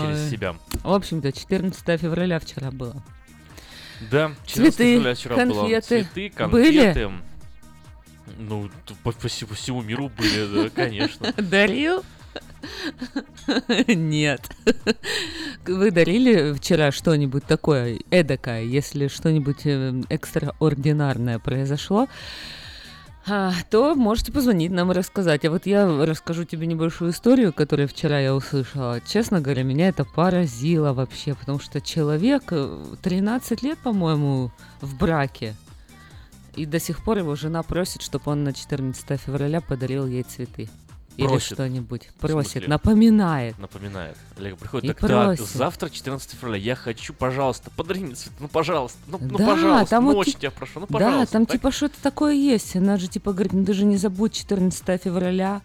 Speaker 5: через себя.
Speaker 6: В общем-то, 14 февраля вчера было.
Speaker 5: Да, 14
Speaker 6: Цветы,
Speaker 5: февраля вчера было.
Speaker 6: конфеты
Speaker 5: Цветы,
Speaker 6: были?
Speaker 5: Ну, по, по всему- по всему миру были, да, конечно.
Speaker 6: Дарил? Нет. Вы дарили вчера что-нибудь такое эдакое, если что-нибудь э, экстраординарное произошло, а, то можете позвонить нам и рассказать. А вот я расскажу тебе небольшую историю, которую вчера я услышала. Честно говоря, меня это поразило вообще, потому что человек э, 13 лет, по-моему, в браке, и до сих пор его жена просит, чтобы он на 14 февраля подарил ей цветы. Или
Speaker 5: Просит.
Speaker 6: что-нибудь.
Speaker 5: В
Speaker 6: Просит, напоминает.
Speaker 5: Напоминает. Олег приходит,
Speaker 6: И
Speaker 5: так,
Speaker 6: просит.
Speaker 5: завтра 14 февраля, я хочу, пожалуйста, подари мне цветы, ну, пожалуйста, ну, ну,
Speaker 6: Да,
Speaker 5: пожалуйста,
Speaker 6: там
Speaker 5: ну,
Speaker 6: вот
Speaker 5: тебя прошу, ну,
Speaker 6: Да,
Speaker 5: пожалуйста.
Speaker 6: там
Speaker 5: так?
Speaker 6: типа что-то такое есть. Она же типа говорит, ну ты же не забудь 14 февраля.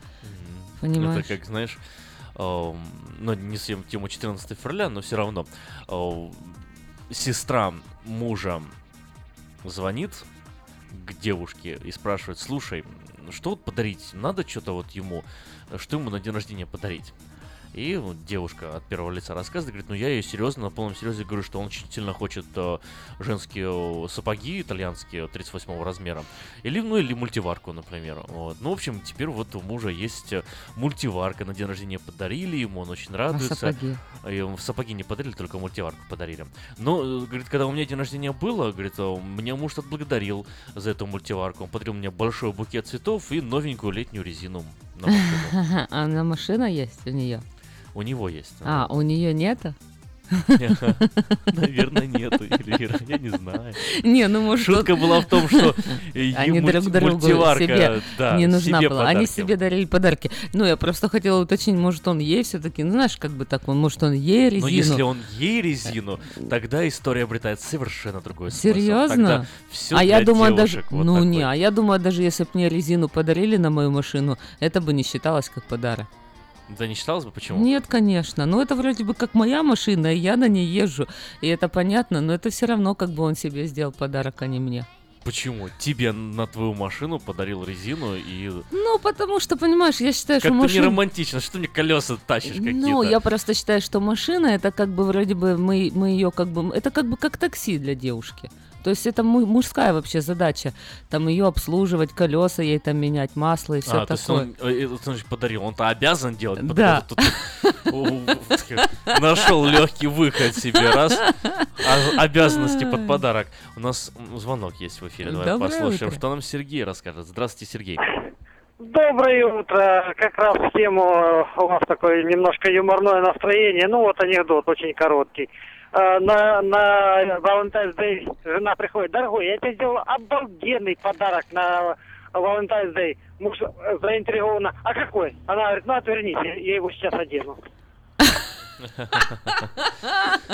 Speaker 6: Понимаешь?
Speaker 5: Это как, знаешь, эм, ну, не съем тему 14 февраля, но все равно. э, сестра мужа звонит к девушке и спрашивает, слушай, что вот подарить? Надо что-то вот ему, что ему на день рождения подарить? И вот девушка от первого лица рассказывает, говорит, ну я ее серьезно, на полном серьезе говорю, что он очень сильно хочет э, женские э, сапоги итальянские 38 размера. Или, ну, или мультиварку, например. Вот. Ну, в общем, теперь вот у мужа есть э, мультиварка. На день рождения подарили ему, он очень радуется.
Speaker 6: сапоги?
Speaker 5: А ему сапоги не подарили, только мультиварку подарили. Но, э, говорит, когда у меня день рождения было, говорит, меня муж отблагодарил за эту мультиварку. Он подарил мне большой букет цветов и новенькую летнюю резину на машину.
Speaker 6: А на машина есть у нее?
Speaker 5: У него есть.
Speaker 6: А, у нее нету?
Speaker 5: Наверное, нету, Эльвира, я не знаю.
Speaker 6: Не, ну может
Speaker 5: Шутка была в том, что э,
Speaker 6: Они друг другу себе не нужна была. Они себе дарили подарки. Ну, я просто хотела уточнить, может, он ей все-таки, ну, знаешь, как бы так, он, может, он ей резину.
Speaker 5: Но если он ей резину, тогда история обретает совершенно другой смысл.
Speaker 6: Серьезно? а я думаю, даже. ну не, а я думаю, даже если бы мне резину подарили на мою машину, это бы не считалось как подарок.
Speaker 5: Да не считалось бы, почему?
Speaker 6: Нет, конечно. Ну, это вроде бы как моя машина, и я на ней езжу. И это понятно, но это все равно как бы он себе сделал подарок, а не мне.
Speaker 5: Почему? Тебе на твою машину подарил резину и...
Speaker 6: Ну, потому что, понимаешь, я считаю, что
Speaker 5: Как-то
Speaker 6: машина...
Speaker 5: не романтично, что ты мне колеса тащишь какие-то.
Speaker 6: Ну, я просто считаю, что машина это как бы вроде бы мы, мы ее как бы... Это как бы как такси для девушки. То есть это му- мужская вообще задача. Там ее обслуживать, колеса ей там менять, масло и все
Speaker 5: а, то есть
Speaker 6: такое.
Speaker 5: он, э, это значит, подарил, он-то обязан делать, потому
Speaker 6: Да.
Speaker 5: что тут, у, нашел легкий выход себе, раз, а обязанности под подарок. У нас звонок есть в эфире, давай
Speaker 22: Доброе
Speaker 5: послушаем,
Speaker 22: утро.
Speaker 5: что нам Сергей расскажет. Здравствуйте, Сергей.
Speaker 22: Доброе утро. Как раз в тему э, у вас такое немножко юморное настроение. Ну вот анекдот очень короткий. Э, На, на Valentine's Day жена приходит. Дорогой, я тебе сделал обалденный подарок на Valentine's Day. Муж заинтригованно. А какой? Она говорит, ну отвернись, я я его сейчас одену.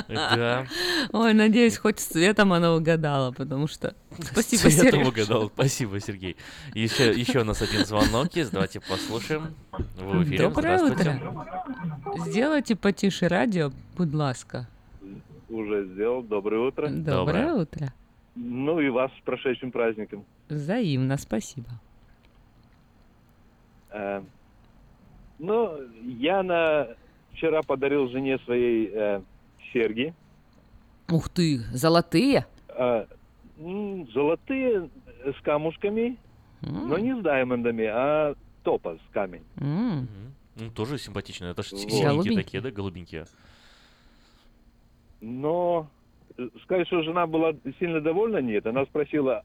Speaker 5: Да.
Speaker 6: Ой, надеюсь, хоть с цветом она угадала, потому что... Спасибо,
Speaker 5: Цветом
Speaker 6: Сереж.
Speaker 5: угадал. Спасибо, Сергей. Еще, еще у нас один звонок есть. Давайте послушаем. Вы в эфире.
Speaker 6: Доброе
Speaker 5: Здравствуйте.
Speaker 6: утро. Сделайте потише радио, будь ласка.
Speaker 23: Уже сделал. Доброе утро.
Speaker 6: Доброе утро.
Speaker 23: Ну и вас с прошедшим праздником.
Speaker 6: Взаимно, спасибо.
Speaker 23: Э, ну, я на вчера подарил жене своей э, серьги.
Speaker 6: Ух ты, золотые?
Speaker 23: Э, золотые с камушками, но не с даймондами, а топаз камень.
Speaker 6: М.
Speaker 5: Ну, тоже симпатично. Это же
Speaker 23: Вот.
Speaker 5: такие, да, голубенькие?
Speaker 23: Но э, сказать, что жена была сильно довольна, нет. Она спросила,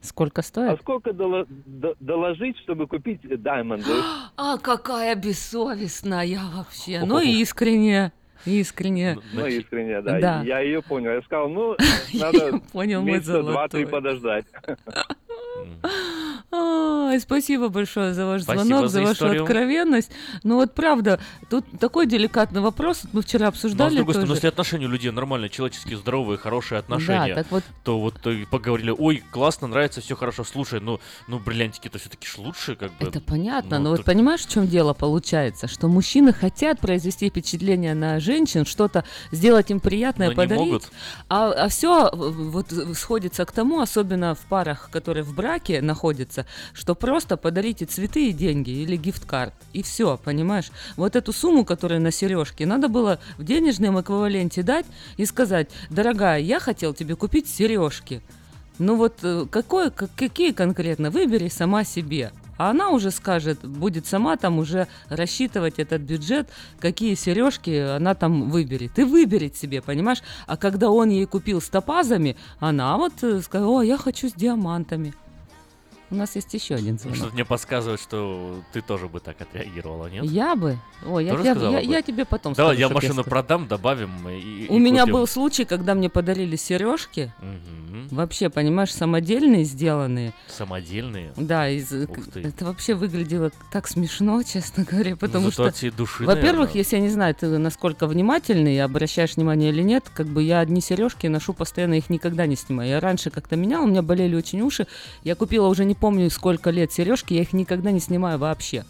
Speaker 6: Сколько
Speaker 23: а
Speaker 6: стоит?
Speaker 23: сколько доло- до- доложить, чтобы купить даймонды?
Speaker 6: А какая бессовестная вообще. Ну, искренне. Искренне.
Speaker 23: Ну, искренне, да.
Speaker 6: Да.
Speaker 23: Я ее понял. Я сказал, ну, надо
Speaker 6: понял,
Speaker 23: месяца два-три подождать.
Speaker 6: Ай, спасибо большое за ваш
Speaker 5: Спасибо
Speaker 6: звонок,
Speaker 5: за
Speaker 6: за, вашу
Speaker 5: историю.
Speaker 6: откровенность. Ну вот правда, тут такой деликатный вопрос. Вот Мы вчера
Speaker 5: Но,
Speaker 6: обсуждали
Speaker 5: Ну, с другой стороны, если отношения у людей нормальные, человеческие, здоровые, хорошие отношения,
Speaker 6: так вот-
Speaker 5: то вот э, поговорили, ой, классно, нравится, все хорошо, слушай, ну, ну бриллиантики-то все-таки ж лучше, как бы.
Speaker 6: Это понятно,
Speaker 5: Ну,
Speaker 6: но вот понимаешь, в чем дело получается? Что мужчины хотят произвести впечатление на женщин, что-то сделать им приятное,
Speaker 5: Но не
Speaker 6: подарить.
Speaker 5: могут.
Speaker 6: А, все вот сходится к тому, особенно в парах, которые в браке находятся, что просто подарите цветы и деньги или гифт-карт. И все, понимаешь? Вот эту сумму, которая на сережке, надо было в денежном эквиваленте дать и сказать, дорогая, я хотел тебе купить сережки. Ну вот э, какое, как- какие конкретно, выбери сама себе. А она уже скажет, будет сама там уже рассчитывать этот бюджет, какие сережки она там выберет. И выберет себе, понимаешь? А когда он ей купил с топазами, она вот э, сказала, о, я хочу с диамантами. У нас есть еще один звонок.
Speaker 5: Что-то мне подсказывает, что ты тоже бы так отреагировала, нет?
Speaker 6: Я бы? Ой, я,
Speaker 5: Тоже
Speaker 6: я- я- я тебе потом
Speaker 5: Давай,
Speaker 6: скажу,
Speaker 5: я машину
Speaker 6: сказала.
Speaker 5: продам, добавим и,
Speaker 6: У
Speaker 5: и
Speaker 6: меня
Speaker 5: купим.
Speaker 6: был случай, когда мне подарили сережки.
Speaker 5: Мгм.
Speaker 6: Вообще, понимаешь, самодельные сделанные.
Speaker 5: Самодельные?
Speaker 6: Да, из,
Speaker 5: ты.
Speaker 6: это вообще выглядело так смешно, честно говоря, потому
Speaker 5: зато
Speaker 6: что,
Speaker 5: души,
Speaker 6: во-первых,
Speaker 5: наверное.
Speaker 6: если я не знаю, ты насколько внимательный, обращаешь внимание или нет, как бы я одни сережки ношу постоянно, их никогда не снимаю. Я раньше как-то меняла, у меня болели очень уши, я купила уже не помню сколько лет сережки, я их никогда не снимаю вообще.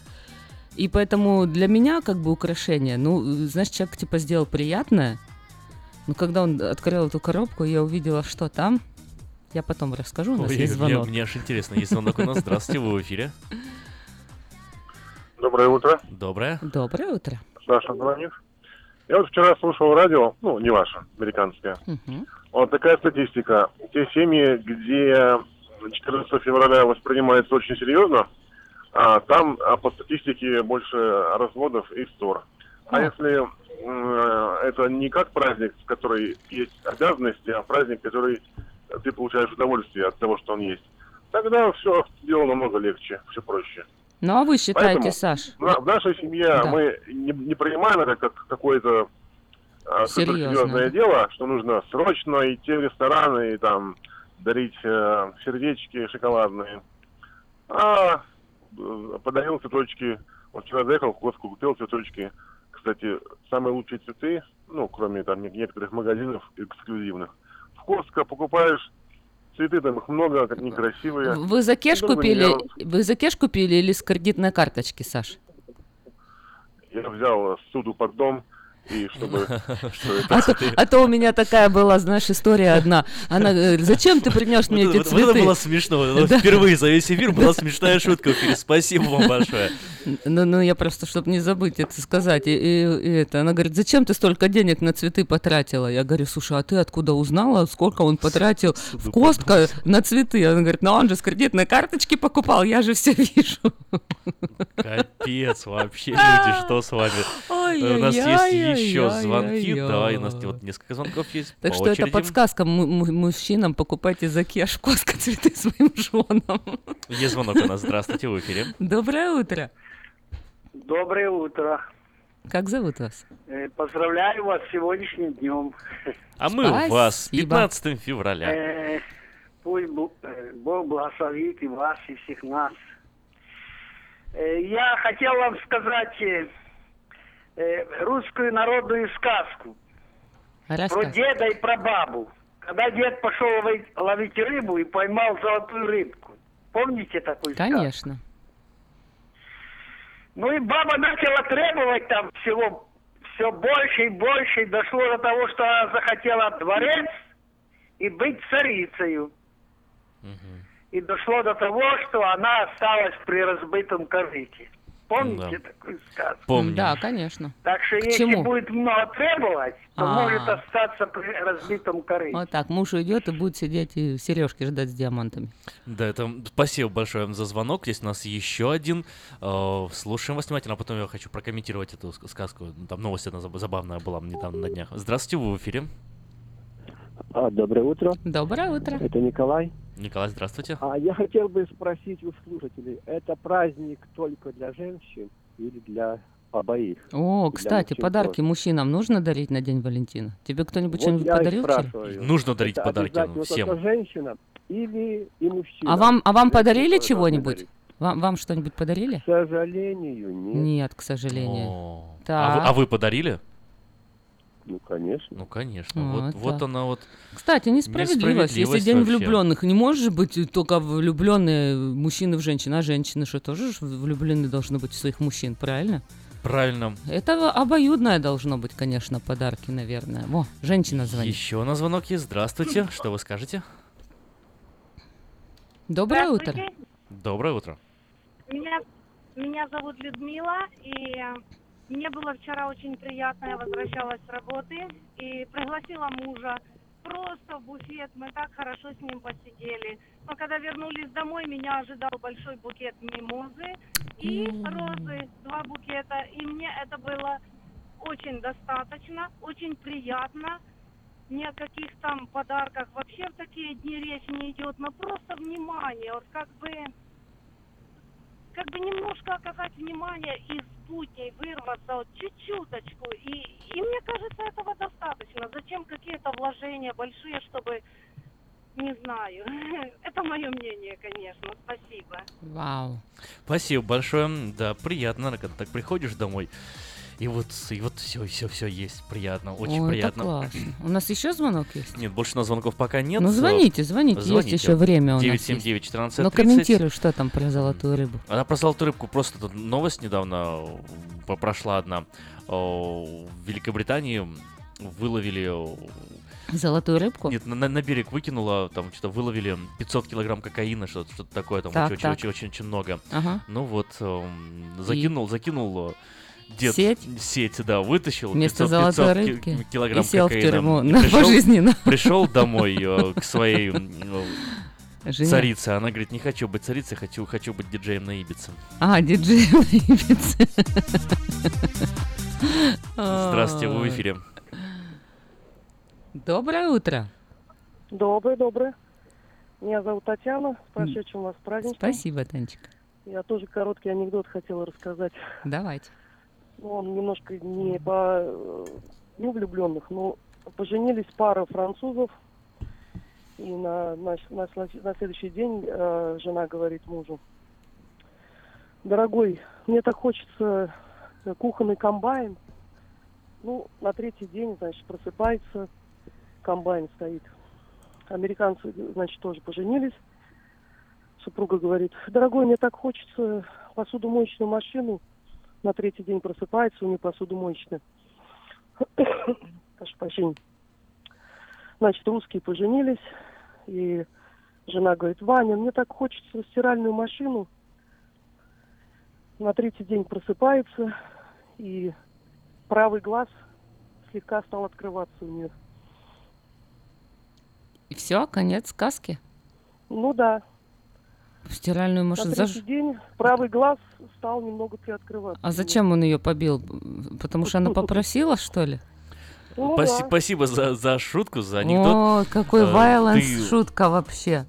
Speaker 6: И поэтому для меня как бы украшение, ну, знаешь, человек типа сделал приятное, но когда он открыл эту коробку, я увидела, что там. Я потом расскажу, у нас
Speaker 5: Ой,
Speaker 6: есть
Speaker 5: мне,
Speaker 6: звонок.
Speaker 5: мне аж интересно, есть звонок у нас. Здравствуйте, вы в эфире.
Speaker 24: Доброе утро.
Speaker 5: Доброе.
Speaker 6: Доброе утро.
Speaker 24: Саша звонит. Я вот вчера слушал радио, ну, не ваше, американское. Вот такая статистика. Те семьи, где 14 февраля воспринимается очень серьезно, а там а по статистике больше разводов и ссор. А если м, это не как праздник, в который есть обязанности, а праздник, который ты получаешь удовольствие от того, что он есть, тогда все дело намного легче, все проще.
Speaker 6: Ну а вы считаете,
Speaker 24: Поэтому
Speaker 6: Саш?
Speaker 24: В, в нашей семье
Speaker 6: Да.
Speaker 24: мы не, не принимаем это как какое-то а,
Speaker 6: Серьезно,
Speaker 24: суперсерьезное
Speaker 6: да.
Speaker 24: дело, что нужно срочно идти в рестораны и там дарить э, сердечки шоколадные. А э, подарил цветочки. Вот вчера заехал в Костку, купил цветочки. Кстати, самые лучшие цветы, ну, кроме там не- некоторых магазинов эксклюзивных. В Костко покупаешь цветы, там их много, как некрасивые.
Speaker 6: Вы за кеш
Speaker 24: Долго
Speaker 6: купили? Вы за кеш купили или с кредитной карточки, Саш?
Speaker 24: я взял суду под дом, и чтобы...
Speaker 6: А то, а то у меня такая была, знаешь, история одна. Она говорит, зачем ты принес мне эти цветы?
Speaker 5: Это было смешно. Впервые за весь эфир была смешная шутка. Спасибо вам большое.
Speaker 6: Ну, ну я просто, чтобы не забыть это сказать. И, и, и это, она говорит, зачем ты столько денег на цветы потратила? Я говорю, слушай, а ты откуда узнала, сколько он потратил в Костка на цветы? Она говорит, ну он же с кредитной карточки покупал, я же все вижу.
Speaker 5: Капец, вообще, люди, что с вами? У нас есть еще звонки. Давай, у нас вот несколько звонков есть.
Speaker 6: Так что это подсказка мужчинам, покупайте за кеш Костка цветы своим женам.
Speaker 5: Есть звонок у нас. Здравствуйте, в эфире.
Speaker 6: Доброе утро.
Speaker 25: Доброе утро.
Speaker 6: Как зовут вас?
Speaker 25: Э, поздравляю вас с сегодняшним днем.
Speaker 5: А мы Спасибо. вас 15 февраля.
Speaker 25: Э, пусть э, Бог благословит и вас, и всех нас. Я хотел вам сказать русскую народную сказку.
Speaker 6: Рассказ.
Speaker 25: Про деда и про бабу. Когда дед пошел ловить, ловить рыбу и поймал золотую рыбку. Помните такую
Speaker 6: Конечно.
Speaker 25: сказку? Ну и баба начала требовать там всего все больше и больше, и дошло до того, что она захотела дворец и быть царицей. Угу. И дошло до того, что она осталась при разбитом корыте. Помните да. такую сказку?
Speaker 5: Помню.
Speaker 6: Да, конечно.
Speaker 25: Так что
Speaker 6: К
Speaker 25: если
Speaker 6: чему?
Speaker 25: будет много требовать, то
Speaker 6: А.
Speaker 25: может остаться при разбитом корыте.
Speaker 6: Вот так, муж уйдет и будет сидеть и сережки ждать с диамантами.
Speaker 5: Да, это спасибо большое за звонок. Есть у нас еще один. Э, Слушаем вас внимательно, а потом я хочу прокомментировать эту ск- сказку. Там новость одна заб- забавная была недавно на днях. Здравствуйте, вы в эфире.
Speaker 26: А, доброе утро.
Speaker 6: Доброе утро.
Speaker 26: Это Николай.
Speaker 5: Николай, здравствуйте.
Speaker 26: А я хотел бы спросить у слушателей, это праздник только для женщин или для обоих?
Speaker 6: О, кстати, подарки
Speaker 26: тоже?
Speaker 6: мужчинам нужно дарить на День Валентина? Тебе кто-нибудь
Speaker 26: Вот
Speaker 6: что-нибудь подарил.
Speaker 5: Нужно дарить
Speaker 26: Это
Speaker 5: подарки
Speaker 26: обязательно
Speaker 5: всем.
Speaker 26: женщинам или и мужчинам?
Speaker 6: А вам, а вам подарили чего-нибудь? Вам, вам что-нибудь подарили?
Speaker 26: К сожалению, нет.
Speaker 6: Нет, к сожалению.
Speaker 5: О. А
Speaker 6: Так.
Speaker 5: вы, а вы подарили?
Speaker 26: Ну, конечно.
Speaker 5: Ну, конечно.
Speaker 6: Вот
Speaker 5: Вот, вот
Speaker 6: так.
Speaker 5: она вот.
Speaker 6: Кстати, несправедливость. Если день
Speaker 5: вообще.
Speaker 6: влюбленных, не может быть только влюбленные мужчины в женщин, а женщины что тоже влюблены должны быть в своих мужчин, правильно?
Speaker 5: Правильно.
Speaker 6: Это обоюдное должно быть, конечно, подарки, наверное. Во, женщина звонит.
Speaker 5: Еще на звонок есть. Здравствуйте. Что вы скажете?
Speaker 6: Доброе утро.
Speaker 5: Доброе утро.
Speaker 27: Меня, меня зовут Людмила, и мне было вчера очень приятно, я возвращалась с работы и пригласила мужа. Просто в буфет, мы так хорошо с ним посидели. Но когда вернулись домой, меня ожидал большой букет мимозы и розы, два букета, и мне это было очень достаточно, очень приятно. Ни о каких там подарках. Вообще в такие дни речь не идет, но просто внимание, вот как бы как бы немножко оказать внимание из будней, вырваться вот чуть-чуточку. И, и мне кажется, этого достаточно. Зачем какие-то вложения большие, чтобы... Не знаю. Это мое мнение, конечно. Спасибо.
Speaker 6: Вау.
Speaker 5: Спасибо большое. Да, приятно, когда так приходишь домой. И вот, и вот все, все, все есть. Приятно, очень
Speaker 6: Ой,
Speaker 5: приятно.
Speaker 6: это классно. У нас еще звонок есть?
Speaker 5: Нет, больше на звонков пока нет.
Speaker 6: Ну, звоните, звоните, есть еще время у нас
Speaker 5: 979 14
Speaker 6: Ну, комментируй, что там про золотую рыбу.
Speaker 5: Она про золотую рыбку. Просто тут новость недавно э, прошла одна. О, В Великобритании выловили... э,
Speaker 6: Золотую рыбку?
Speaker 5: Нет, на, на- берег выкинула, там что-то выловили 500 килограмм кокаина, что-то, что-то такое, там
Speaker 6: Так,
Speaker 5: очень,
Speaker 6: так.
Speaker 5: очень, очень, очень много.
Speaker 6: Ага.
Speaker 5: Ну вот, эм, закинул, закинул э, дед
Speaker 6: Сеть?
Speaker 5: сеть, да, вытащил
Speaker 6: Вместо
Speaker 5: 500,
Speaker 6: золотой
Speaker 5: 500 ки-
Speaker 6: рыбки
Speaker 5: килограмм
Speaker 6: и сел в
Speaker 5: кокаина.
Speaker 6: тюрьму
Speaker 5: И
Speaker 6: на
Speaker 5: пришел-
Speaker 6: пожизненно.
Speaker 5: Пришел домой э, к своей э,
Speaker 6: Жене.
Speaker 5: царице, она говорит, не хочу быть царицей, хочу, хочу быть диджеем на Ибице.
Speaker 6: А, диджей на Ибице.
Speaker 5: Здравствуйте, вы в эфире.
Speaker 6: Доброе утро.
Speaker 28: Доброе, доброе. Меня зовут Татьяна. С прошедшим вас праздником.
Speaker 6: Спасибо, Танечка.
Speaker 28: Я тоже короткий анекдот хотела рассказать.
Speaker 6: Давайте.
Speaker 28: Ну, он немножко не по э, ну, влюбленных, но поженились пара французов. И на, на, на, на следующий день э, жена говорит мужу, дорогой, мне так хочется э, кухонный комбайн. Ну, на третий день, значит, просыпается, комбайн стоит. Американцы, значит, тоже поженились. Супруга говорит, дорогой, мне так хочется посудомоечную машину на третий день просыпается, у нее посудомоечная. Прошу прощения. Значит, русские поженились, и жена говорит, Ваня, мне так хочется стиральную машину. На третий день просыпается, и правый глаз слегка стал открываться у нее.
Speaker 6: И все, конец сказки.
Speaker 28: Ну да.
Speaker 6: В стиральную машину.
Speaker 28: На третий день правый глаз стал немного приоткрываться.
Speaker 6: А зачем он ее побил? Потому что она попросила, что ли?
Speaker 28: Ну, да.
Speaker 5: Спасибо за, за шутку, за анекдот.
Speaker 6: О, какой
Speaker 5: Э,
Speaker 6: вайленс
Speaker 5: ты-
Speaker 6: шутка вообще.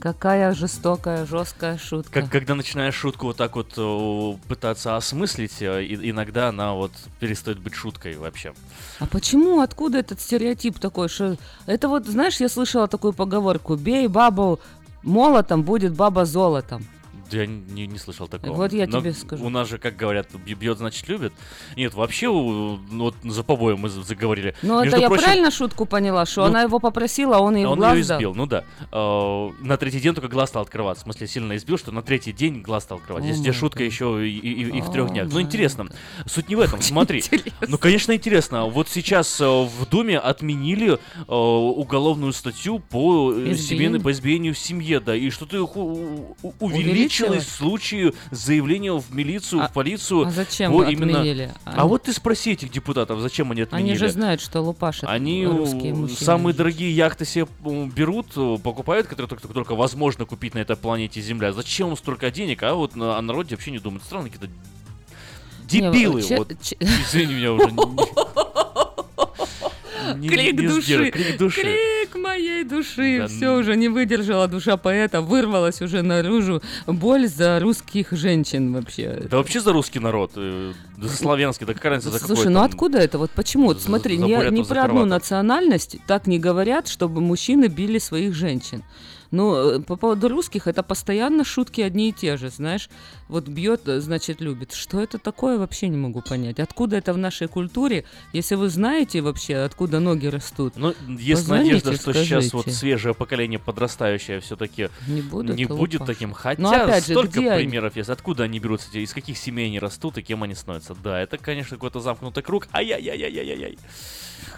Speaker 6: Какая жестокая, жесткая шутка.
Speaker 5: Как, когда начинаешь шутку вот так вот э, пытаться осмыслить, э, и- иногда она вот перестает быть шуткой вообще.
Speaker 6: А почему, откуда этот стереотип такой, что... Это вот, знаешь, я слышала такую поговорку, бей бабу молотом, будет баба золотом.
Speaker 5: Я не, не слышал такого.
Speaker 6: Вот я
Speaker 5: Но
Speaker 6: тебе скажу.
Speaker 5: У нас же, как говорят, бьет, значит, любит. Нет, вообще, ну, вот за побоем мы за- заговорили.
Speaker 6: Ну, это я
Speaker 5: прочим,
Speaker 6: правильно шутку поняла, что
Speaker 5: ну,
Speaker 6: она его попросила, а он ей в
Speaker 5: Он ее избил, ну да. Э, на третий день только глаз стал открываться. В смысле, сильно избил, что на третий день глаз стал открываться. Здесь тебе
Speaker 6: май
Speaker 5: шутка еще и, и- и в трех днях. Ну,
Speaker 6: май
Speaker 5: интересно. Суть не в этом, смотри. Ну, конечно, интересно. Вот сейчас э, в Думе отменили э, уголовную статью по э, семейной, по избиению в семье, да. И что-то их в случае заявления в милицию, в полицию.
Speaker 6: а зачем
Speaker 5: по
Speaker 6: отменили?
Speaker 5: А
Speaker 6: Они-
Speaker 5: вот ты спроси этих депутатов, зачем они отменили.
Speaker 6: Они же знают, что лупашат
Speaker 5: Они
Speaker 6: русские мужчины.
Speaker 5: самые дорогие яхты себе берут, покупают, которые только, только возможно купить на этой планете Земля. Зачем им столько денег, а вот о народе вообще не думают. Странные какие-то
Speaker 6: Не,
Speaker 5: дебилы.
Speaker 6: че-
Speaker 5: вот.
Speaker 6: че-
Speaker 5: Извини меня уже. не- не
Speaker 6: души,
Speaker 5: крик души.
Speaker 6: Крик моей души.
Speaker 5: Да,
Speaker 6: Все
Speaker 5: ну.
Speaker 6: уже не выдержала душа поэта, вырвалась уже наружу боль за русских женщин вообще.
Speaker 5: Да вообще за русский народ, э, за славянский, да какая разница за какой
Speaker 6: Слушай, ну
Speaker 5: там-
Speaker 6: откуда это? Вот почему? Вот
Speaker 5: за-
Speaker 6: смотри,
Speaker 5: за
Speaker 6: ни,
Speaker 5: бурятов,
Speaker 6: ни
Speaker 5: за
Speaker 6: про одну национальность так не говорят, чтобы мужчины били своих женщин. Ну, э, по поводу русских, это постоянно шутки одни и те же, знаешь. Вот бьет, э, значит, любит. Что это такое, вообще не могу понять. Откуда это в нашей культуре? Если вы знаете вообще, откуда ноги растут,
Speaker 5: Ну, есть
Speaker 6: позвоните,
Speaker 5: надежда, что сейчас вот
Speaker 6: скажите.
Speaker 5: свежее поколение подрастающее все-таки
Speaker 6: Не будут
Speaker 5: не будет таким. Хотя
Speaker 6: Но опять же,
Speaker 5: столько
Speaker 6: где они?
Speaker 5: примеров есть. Откуда они берутся, из каких семей они растут и кем они становятся. Да, это, конечно, какой-то замкнутый круг. Ай-яй-яй-яй-яй-яй.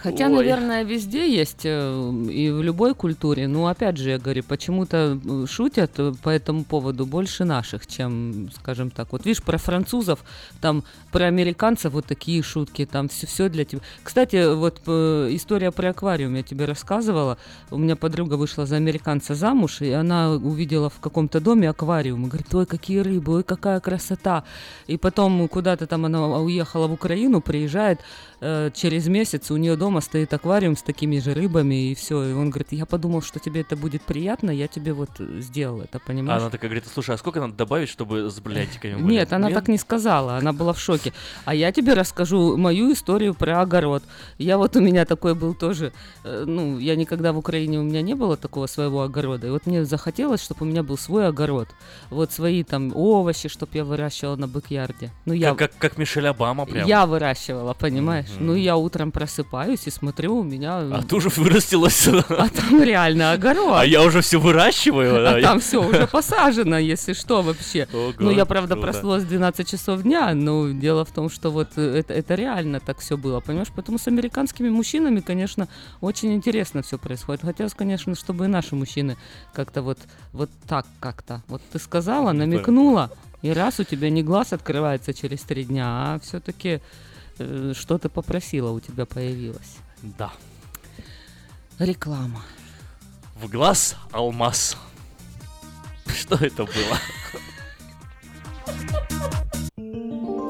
Speaker 6: Хотя,
Speaker 5: Ой.
Speaker 6: наверное, везде есть э, и в любой культуре. Ну, опять же, я говорю, почему-то э, шутят э, по этому поводу больше наших, чем, скажем так. Вот видишь, про французов, там про американцев вот такие шутки, там все, все для тебя. Кстати, вот история про аквариум я тебе рассказывала. У меня подруга вышла за американца замуж, и она увидела в каком-то доме аквариум. И говорит, ой, какие рыбы, ой, какая красота. И потом куда-то там она уехала в Украину, приезжает, через месяц у нее дома стоит аквариум с такими же рыбами, и все. И он говорит, я подумал, что тебе это будет приятно, я тебе вот э, сделал это,
Speaker 5: А
Speaker 6: понимаешь?
Speaker 5: она такая говорит, слушай, а сколько надо добавить, чтобы с бриллиантиками были?»
Speaker 6: Нет, она так не сказала, она была в шоке. А я тебе расскажу мою историю про огород. Я вот у меня такой был тоже, э, ну, я никогда в Украине у меня не было такого своего огорода. И вот мне захотелось, чтобы у меня был свой огород. Вот свои там овощи, чтобы я выращивала на бэк-ярде. Ну, я,
Speaker 5: Как, как, как Мишель Обама прям.
Speaker 6: я выращивала, понимаешь?
Speaker 5: Мгм.
Speaker 6: Ну, я утром просыпаюсь и смотрю, у меня...
Speaker 5: А ты уже вырастилась.
Speaker 6: А там реально огород.
Speaker 5: А я уже все выращиваю.
Speaker 6: А
Speaker 5: да.
Speaker 6: там все уже посажено, если что вообще.
Speaker 5: Ого,
Speaker 6: ну, я, правда,
Speaker 5: круто.
Speaker 6: проснулась в 12 часов дня, но дело в том, что вот э, это, это реально так все было, понимаешь? Поэтому с американскими мужчинами, конечно, очень интересно все происходит. Хотелось, конечно, чтобы и наши мужчины как-то вот, вот так как-то. Вот ты сказала, намекнула, и раз у тебя не глаз открывается через три дня, а все-таки что ты попросила у тебя появилось.
Speaker 5: Да.
Speaker 6: Реклама.
Speaker 5: В глаз алмаз. Что это было?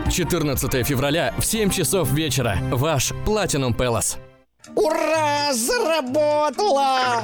Speaker 29: 14 февраля в 7 часов вечера. Ваш Platinum Palace.
Speaker 30: Ура! Заработала!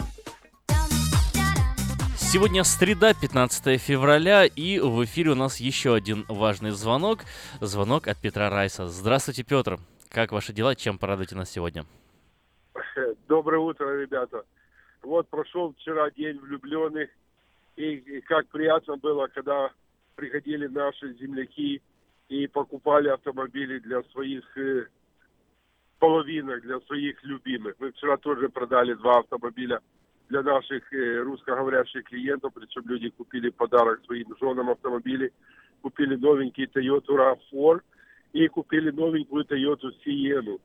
Speaker 5: Сегодня среда, 15 февраля, и в эфире у нас еще один важный звонок. Звонок от Петра Райса. Здравствуйте, Петр. Как ваши дела? Чем порадуете нас сегодня?
Speaker 31: Доброе утро, ребята. Вот прошел вчера день влюбленных, и, и как приятно было, когда приходили наши земляки и покупали автомобили для своих э, половинок, для своих любимых. Мы вчера тоже продали два автомобиля для наших э, русскоговорящих клиентов, причем люди купили подарок своим женам автомобили, купили новенький Toyota RAV4 и купили новенькую Toyota Sienna.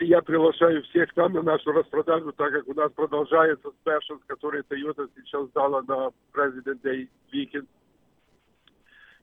Speaker 31: Я приглашаю всех там на нашу распродажу, так как у нас продолжается спешл, который Toyota сейчас дала на President Day Weekend.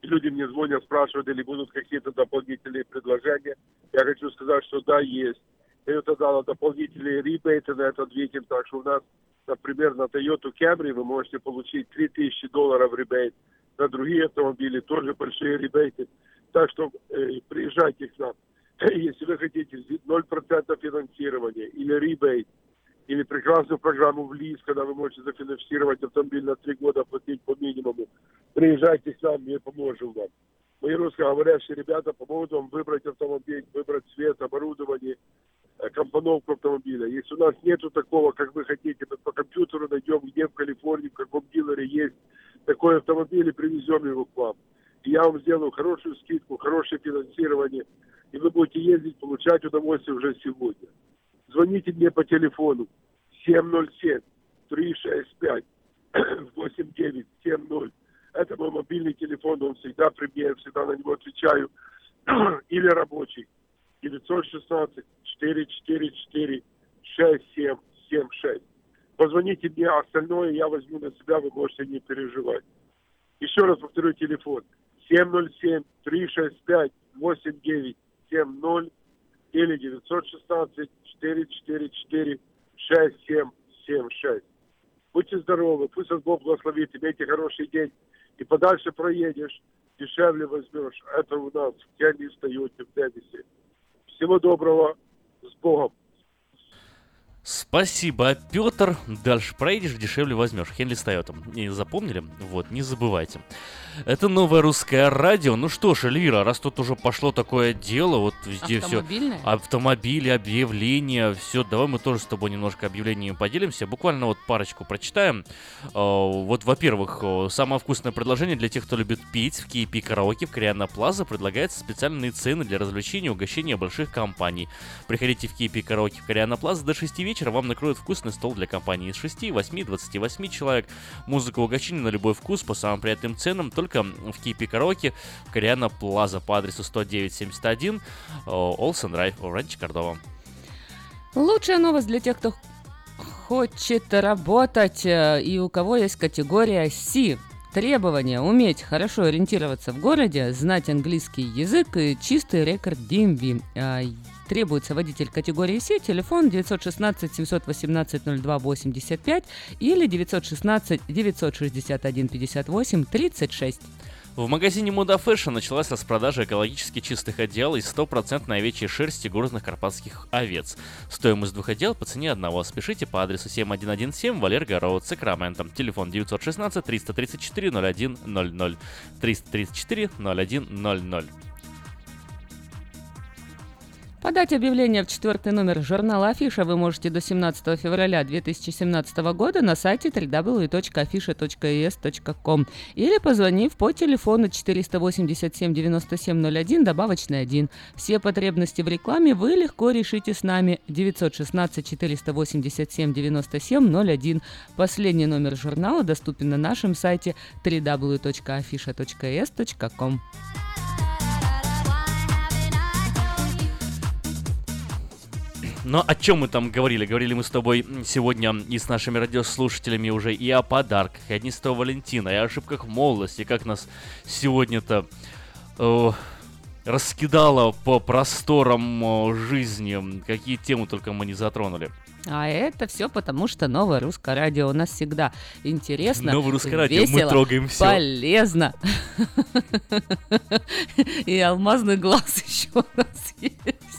Speaker 31: Люди мне звонят, спрашивают, или будут какие-то дополнительные предложения. Я хочу сказать, что да, есть. Toyota дала дополнительные ребейты на этот weekend, так что у нас, например, на Toyota Camry вы можете получить 3000 долларов ребейт. На другие автомобили тоже большие ребейты. Так что э, приезжайте к нам. Если вы хотите 0% финансирования или ребейт, или прекрасную программу в ЛИС, когда вы можете зафинансировать автомобиль на три года, платить по минимуму, приезжайте к нам, мы поможем вам. Мои русскоговорящие ребята помогут вам выбрать автомобиль, выбрать цвет, оборудование, компоновку автомобиля. Если у нас нету такого, как вы хотите, мы по компьютеру найдем, где в Калифорнии, в каком дилере есть такой автомобиль и привезем его к вам. И я вам сделаю хорошую скидку, хорошее финансирование, и вы будете ездить, получать удовольствие уже сегодня. Звоните мне по телефону 707-365-8970. Это мой мобильный телефон, он всегда при мне, я всегда на него отвечаю. Или рабочий. 916-444-6776. Позвоните мне, а остальное я возьму на себя, вы можете не переживать. Еще раз повторю телефон. 707-365-8970 или 916-444-6776. Будьте здоровы, пусть вас Бог благословит, имейте хороший день. И подальше проедешь, дешевле возьмешь. Это у нас в Кении встаете в Дэвисе. Всего доброго, с Богом.
Speaker 5: Спасибо, Петр. Дальше проедешь, дешевле возьмешь. Хенли с Тойотом. Не запомнили? Вот, не забывайте. Это новое русское радио. Ну что ж, Эльвира, раз тут уже пошло такое дело, вот везде все... Автомобили, объявления, все. Давай мы тоже с тобой немножко объявлениями поделимся. Буквально вот парочку прочитаем. А, вот, во-первых, самое вкусное предложение для тех, кто любит пить. В KP Караоке в Кориана Плаза предлагается специальные цены для развлечения и угощения больших компаний. Приходите в KP Караоке в Кориана Плаза до 6 вечера вечера вам накроют вкусный стол для компании из 6, 8, 28 человек. Музыка угощение на любой вкус по самым приятным ценам, только в Кипи Караоке, Кориана Плаза по адресу 10971 Олсен Драйв в Ранче Кордова.
Speaker 6: Лучшая новость для тех, кто хочет работать э, и у кого есть категория C. Требования – уметь хорошо ориентироваться в городе, знать английский язык и чистый рекорд DMV. Требуется водитель категории С, телефон 916 718 02 85 или 916 961 58 36.
Speaker 5: В магазине Мода Fashion началась распродажа экологически чистых одеял из стопроцентной овечьей шерсти горных карпатских овец. Стоимость двух одеял по цене одного. Спешите по адресу 7117 Валерго Роуд, Сакраменто. Телефон 916 334 0100 334 0100.
Speaker 6: Подать объявление в четвертый номер журнала «Афиша» вы можете до 17 февраля 2017 года на сайте www.afisha.es.com или позвонив по телефону 487 9701 добавочный 1. Все потребности в рекламе вы легко решите с нами 916 487 97 01. Последний номер журнала доступен на нашем сайте www.afisha.es.com.
Speaker 5: Но о чем мы там говорили? Говорили мы с тобой сегодня и с нашими радиослушателями уже и о подарках, и о Дне Святого Валентина, и о ошибках молодости, как нас сегодня-то э, раскидало по просторам э, жизни, какие темы только мы не затронули.
Speaker 6: А это все потому, что новое русское радио у нас всегда интересно,
Speaker 5: Новое русское радио,
Speaker 6: весело,
Speaker 5: мы трогаем все.
Speaker 6: полезно. И алмазный глаз еще у нас есть.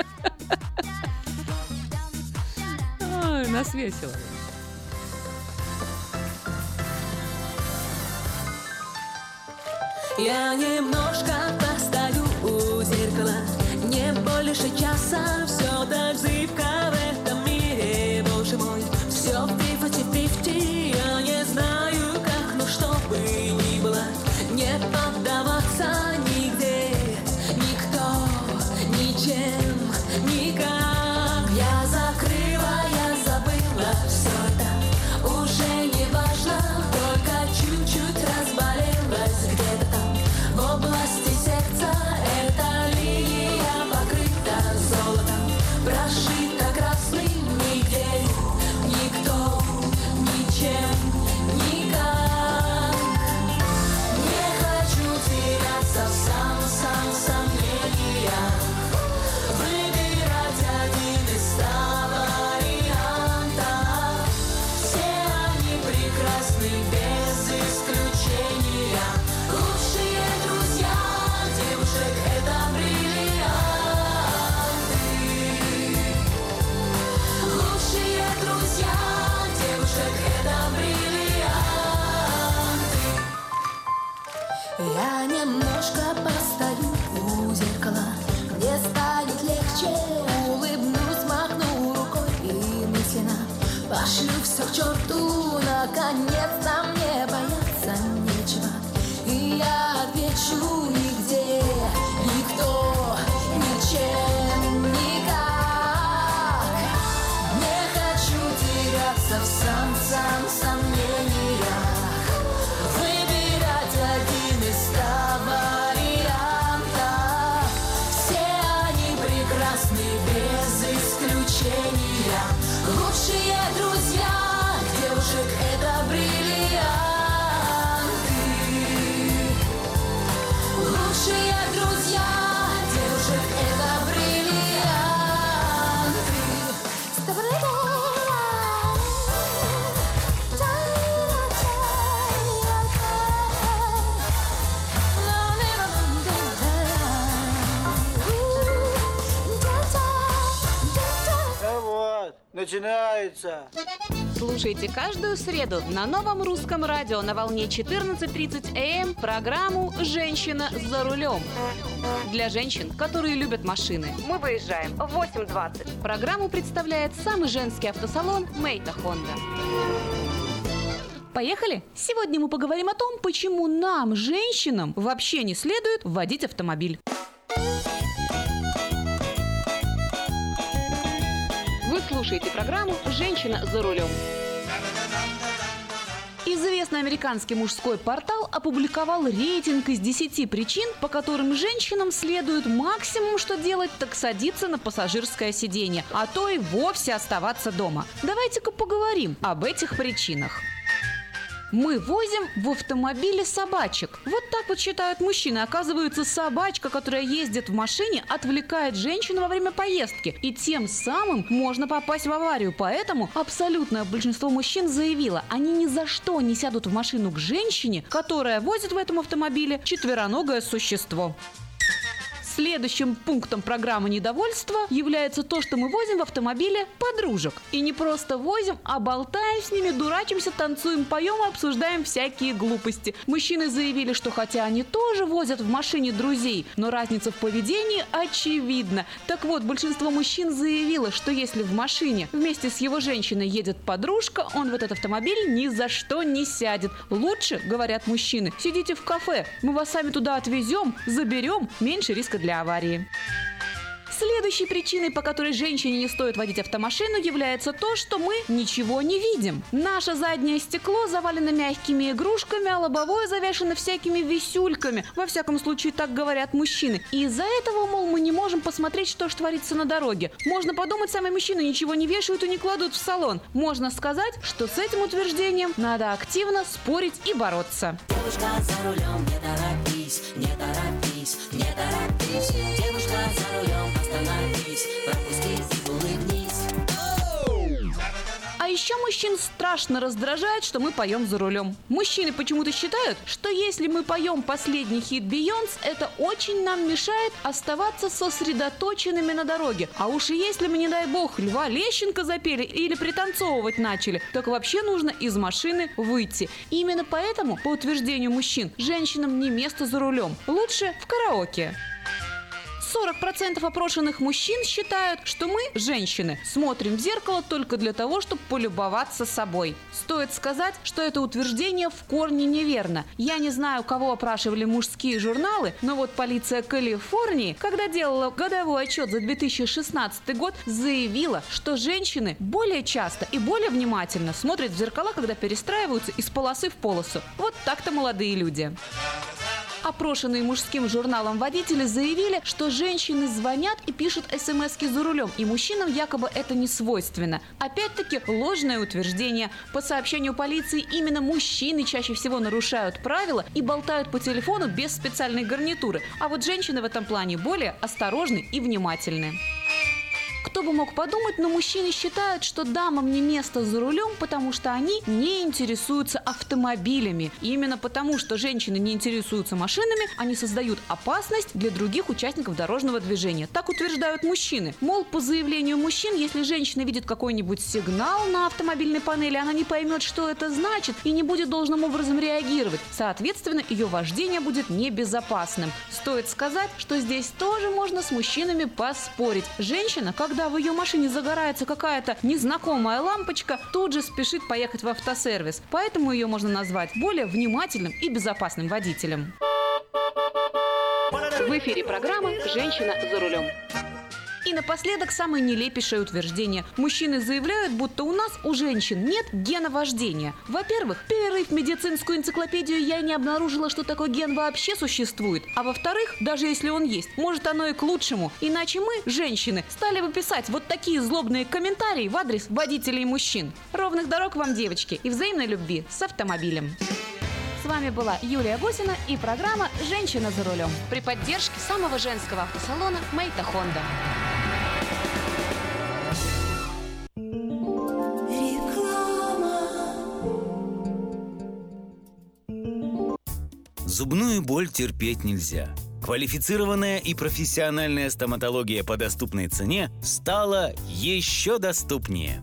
Speaker 6: Ой, нас весело.
Speaker 17: Я немножко постою у зеркала. Не больше часа Все так зыбко в этом мире. Боже мой, все фифти-фифти Я не знаю как, но что бы ни было. Не поддаваться нигде. Никто, ничем, Я закрыла, я забыла Все это уже не важно
Speaker 32: Слушайте каждую среду на новом русском радио на волне 14.30 АМ эм программу «Женщина за рулем». Для женщин, которые любят машины. Мы выезжаем в 8.20. Программу представляет самый женский автосалон «Мейта Хонда». Поехали! Сегодня мы поговорим о том, почему нам, женщинам, вообще не следует водить автомобиль.
Speaker 33: Вы
Speaker 32: слушаете программу «Женщина за рулем». Известный американский мужской портал опубликовал рейтинг из 10 причин, по которым женщинам следует максимум, что делать, так садиться на пассажирское сиденье, а то и вовсе оставаться дома. Давайте-ка поговорим об этих причинах. Мы возим в автомобиле собачек. Вот так вот считают мужчины. Оказывается, собачка, которая ездит в машине, отвлекает женщину во время поездки. И тем самым можно попасть в аварию. Поэтому абсолютное большинство мужчин заявило, они ни за что не сядут в машину к женщине, которая возит в этом автомобиле четвероногое существо. Следующим пунктом программы недовольства является то, что мы возим в автомобиле подружек. И не просто возим, а болтаем с ними, дурачимся, танцуем, поем и обсуждаем всякие глупости. Мужчины заявили, что хотя они тоже возят в машине друзей, но разница в поведении очевидна. Так вот, большинство мужчин заявило, что если в машине вместе с его женщиной едет подружка, он в этот автомобиль ни за что не сядет. Лучше, говорят мужчины, сидите в кафе, мы вас сами туда отвезем, заберем, меньше риска для аварии. Следующей причиной, по которой женщине не стоит водить автомашину, является то, что мы ничего не видим. Наше заднее стекло завалено мягкими игрушками, а лобовое завешено всякими висюльками. Во всяком случае, так говорят мужчины. И из-за этого, мол, мы не можем посмотреть, что ж творится на дороге. Можно подумать, сами мужчины ничего не вешают и не кладут в салон. Можно сказать, что с этим утверждением надо активно спорить и бороться.
Speaker 17: Девушка за рулем, не торопись, не торопись. Девушка за рулем,
Speaker 32: еще мужчин страшно раздражает, что мы поем за рулем. Мужчины почему-то считают, что если мы поем последний хит Бейонс, это очень нам мешает оставаться сосредоточенными на дороге. А уж если мы, не дай бог, Льва Лещенко запели или пританцовывать начали, так вообще нужно из машины выйти. Именно поэтому, по утверждению мужчин, женщинам не место за рулем. Лучше в караоке. 40% опрошенных мужчин считают, что мы, женщины, смотрим в зеркало только для того, чтобы полюбоваться собой. Стоит сказать, что это утверждение в корне неверно. Я не знаю, кого опрашивали мужские журналы, но вот полиция Калифорнии, когда делала годовой отчет за 2016 год, заявила, что женщины более часто и более внимательно смотрят в зеркала, когда перестраиваются из полосы в полосу. Вот так-то молодые люди. Опрошенные мужским журналом водители заявили, что женщины звонят и пишут смс за рулем, и мужчинам якобы это не свойственно. Опять-таки ложное утверждение. По сообщению полиции, именно мужчины чаще всего нарушают правила и болтают по телефону без специальной гарнитуры, а вот женщины в этом плане более осторожны и внимательны. Кто бы мог подумать, но мужчины считают, что дамам не место за рулем, потому что они не интересуются автомобилями. И именно потому, что женщины не интересуются машинами, они создают опасность для других участников дорожного движения. Так утверждают мужчины. Мол, по заявлению мужчин, если женщина видит какой-нибудь сигнал на автомобильной панели, она не поймет, что это значит и не будет должным образом реагировать. Соответственно, ее вождение будет небезопасным. Стоит сказать, что здесь тоже можно с мужчинами поспорить. Женщина, когда в ее машине загорается какая-то незнакомая лампочка, тут же спешит поехать в автосервис. Поэтому ее можно назвать более внимательным и безопасным водителем. В эфире программа «Женщина за рулем». И напоследок самое нелепейшее утверждение. Мужчины заявляют, будто у нас, у женщин, нет гена вождения. Во-первых, перерыв медицинскую энциклопедию я не обнаружила, что такой ген вообще существует. А во-вторых, даже если он есть, может оно и к лучшему. Иначе мы, женщины, стали бы писать вот такие злобные комментарии в адрес водителей мужчин. Ровных дорог вам, девочки, и взаимной любви с автомобилем. С вами была Юлия Гусина и программа «Женщина за рулем» при поддержке самого женского автосалона «Мейта Хонда».
Speaker 33: Зубную боль терпеть нельзя. Квалифицированная и профессиональная стоматология по доступной цене стала еще доступнее.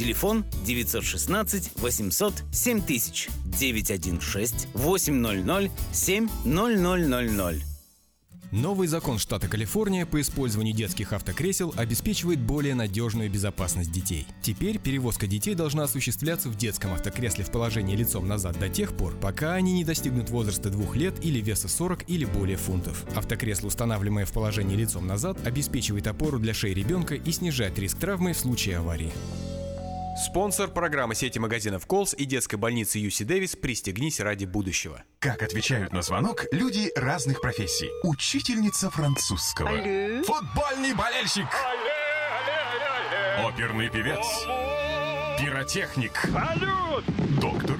Speaker 13: Телефон 916 800 7000 916 800 7000.
Speaker 20: Новый закон штата Калифорния по использованию детских автокресел обеспечивает более надежную безопасность детей. Теперь перевозка детей должна осуществляться в детском автокресле в положении лицом назад до тех пор, пока они не достигнут возраста двух лет или веса 40 или более фунтов. Автокресло, устанавливаемое в положении лицом назад, обеспечивает опору для шеи ребенка и снижает риск травмы в случае аварии.
Speaker 34: Спонсор программы сети магазинов Колс и детской больницы Юси Дэвис «Пристегнись ради будущего».
Speaker 35: Как отвечают на звонок люди разных профессий. Учительница французского.
Speaker 36: Алле.
Speaker 35: Футбольный болельщик. Оперный певец. Пиротехник.
Speaker 36: Салют!
Speaker 35: Доктор.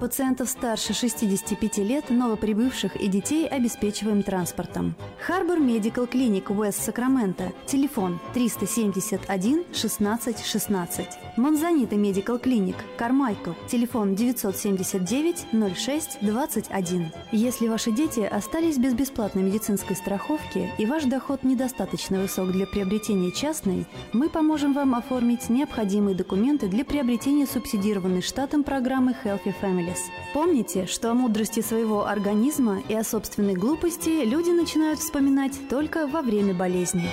Speaker 37: Пациентов старше 65 лет, новоприбывших и детей обеспечиваем транспортом. Харбор Медикал Клиник Уэст Сакраменто. Телефон 371 16 16. Монзанита Медикал Клиник Кармайкл. Телефон 979 06 21. Если ваши дети остались без бесплатной медицинской страховки и ваш доход недостаточно высок для приобретения частной, мы поможем вам оформить необходимые документы для приобретения субсидированной штатом программы Healthy Families. Помните, что о мудрости своего организма и о собственной глупости люди начинают вспоминать только во время болезни.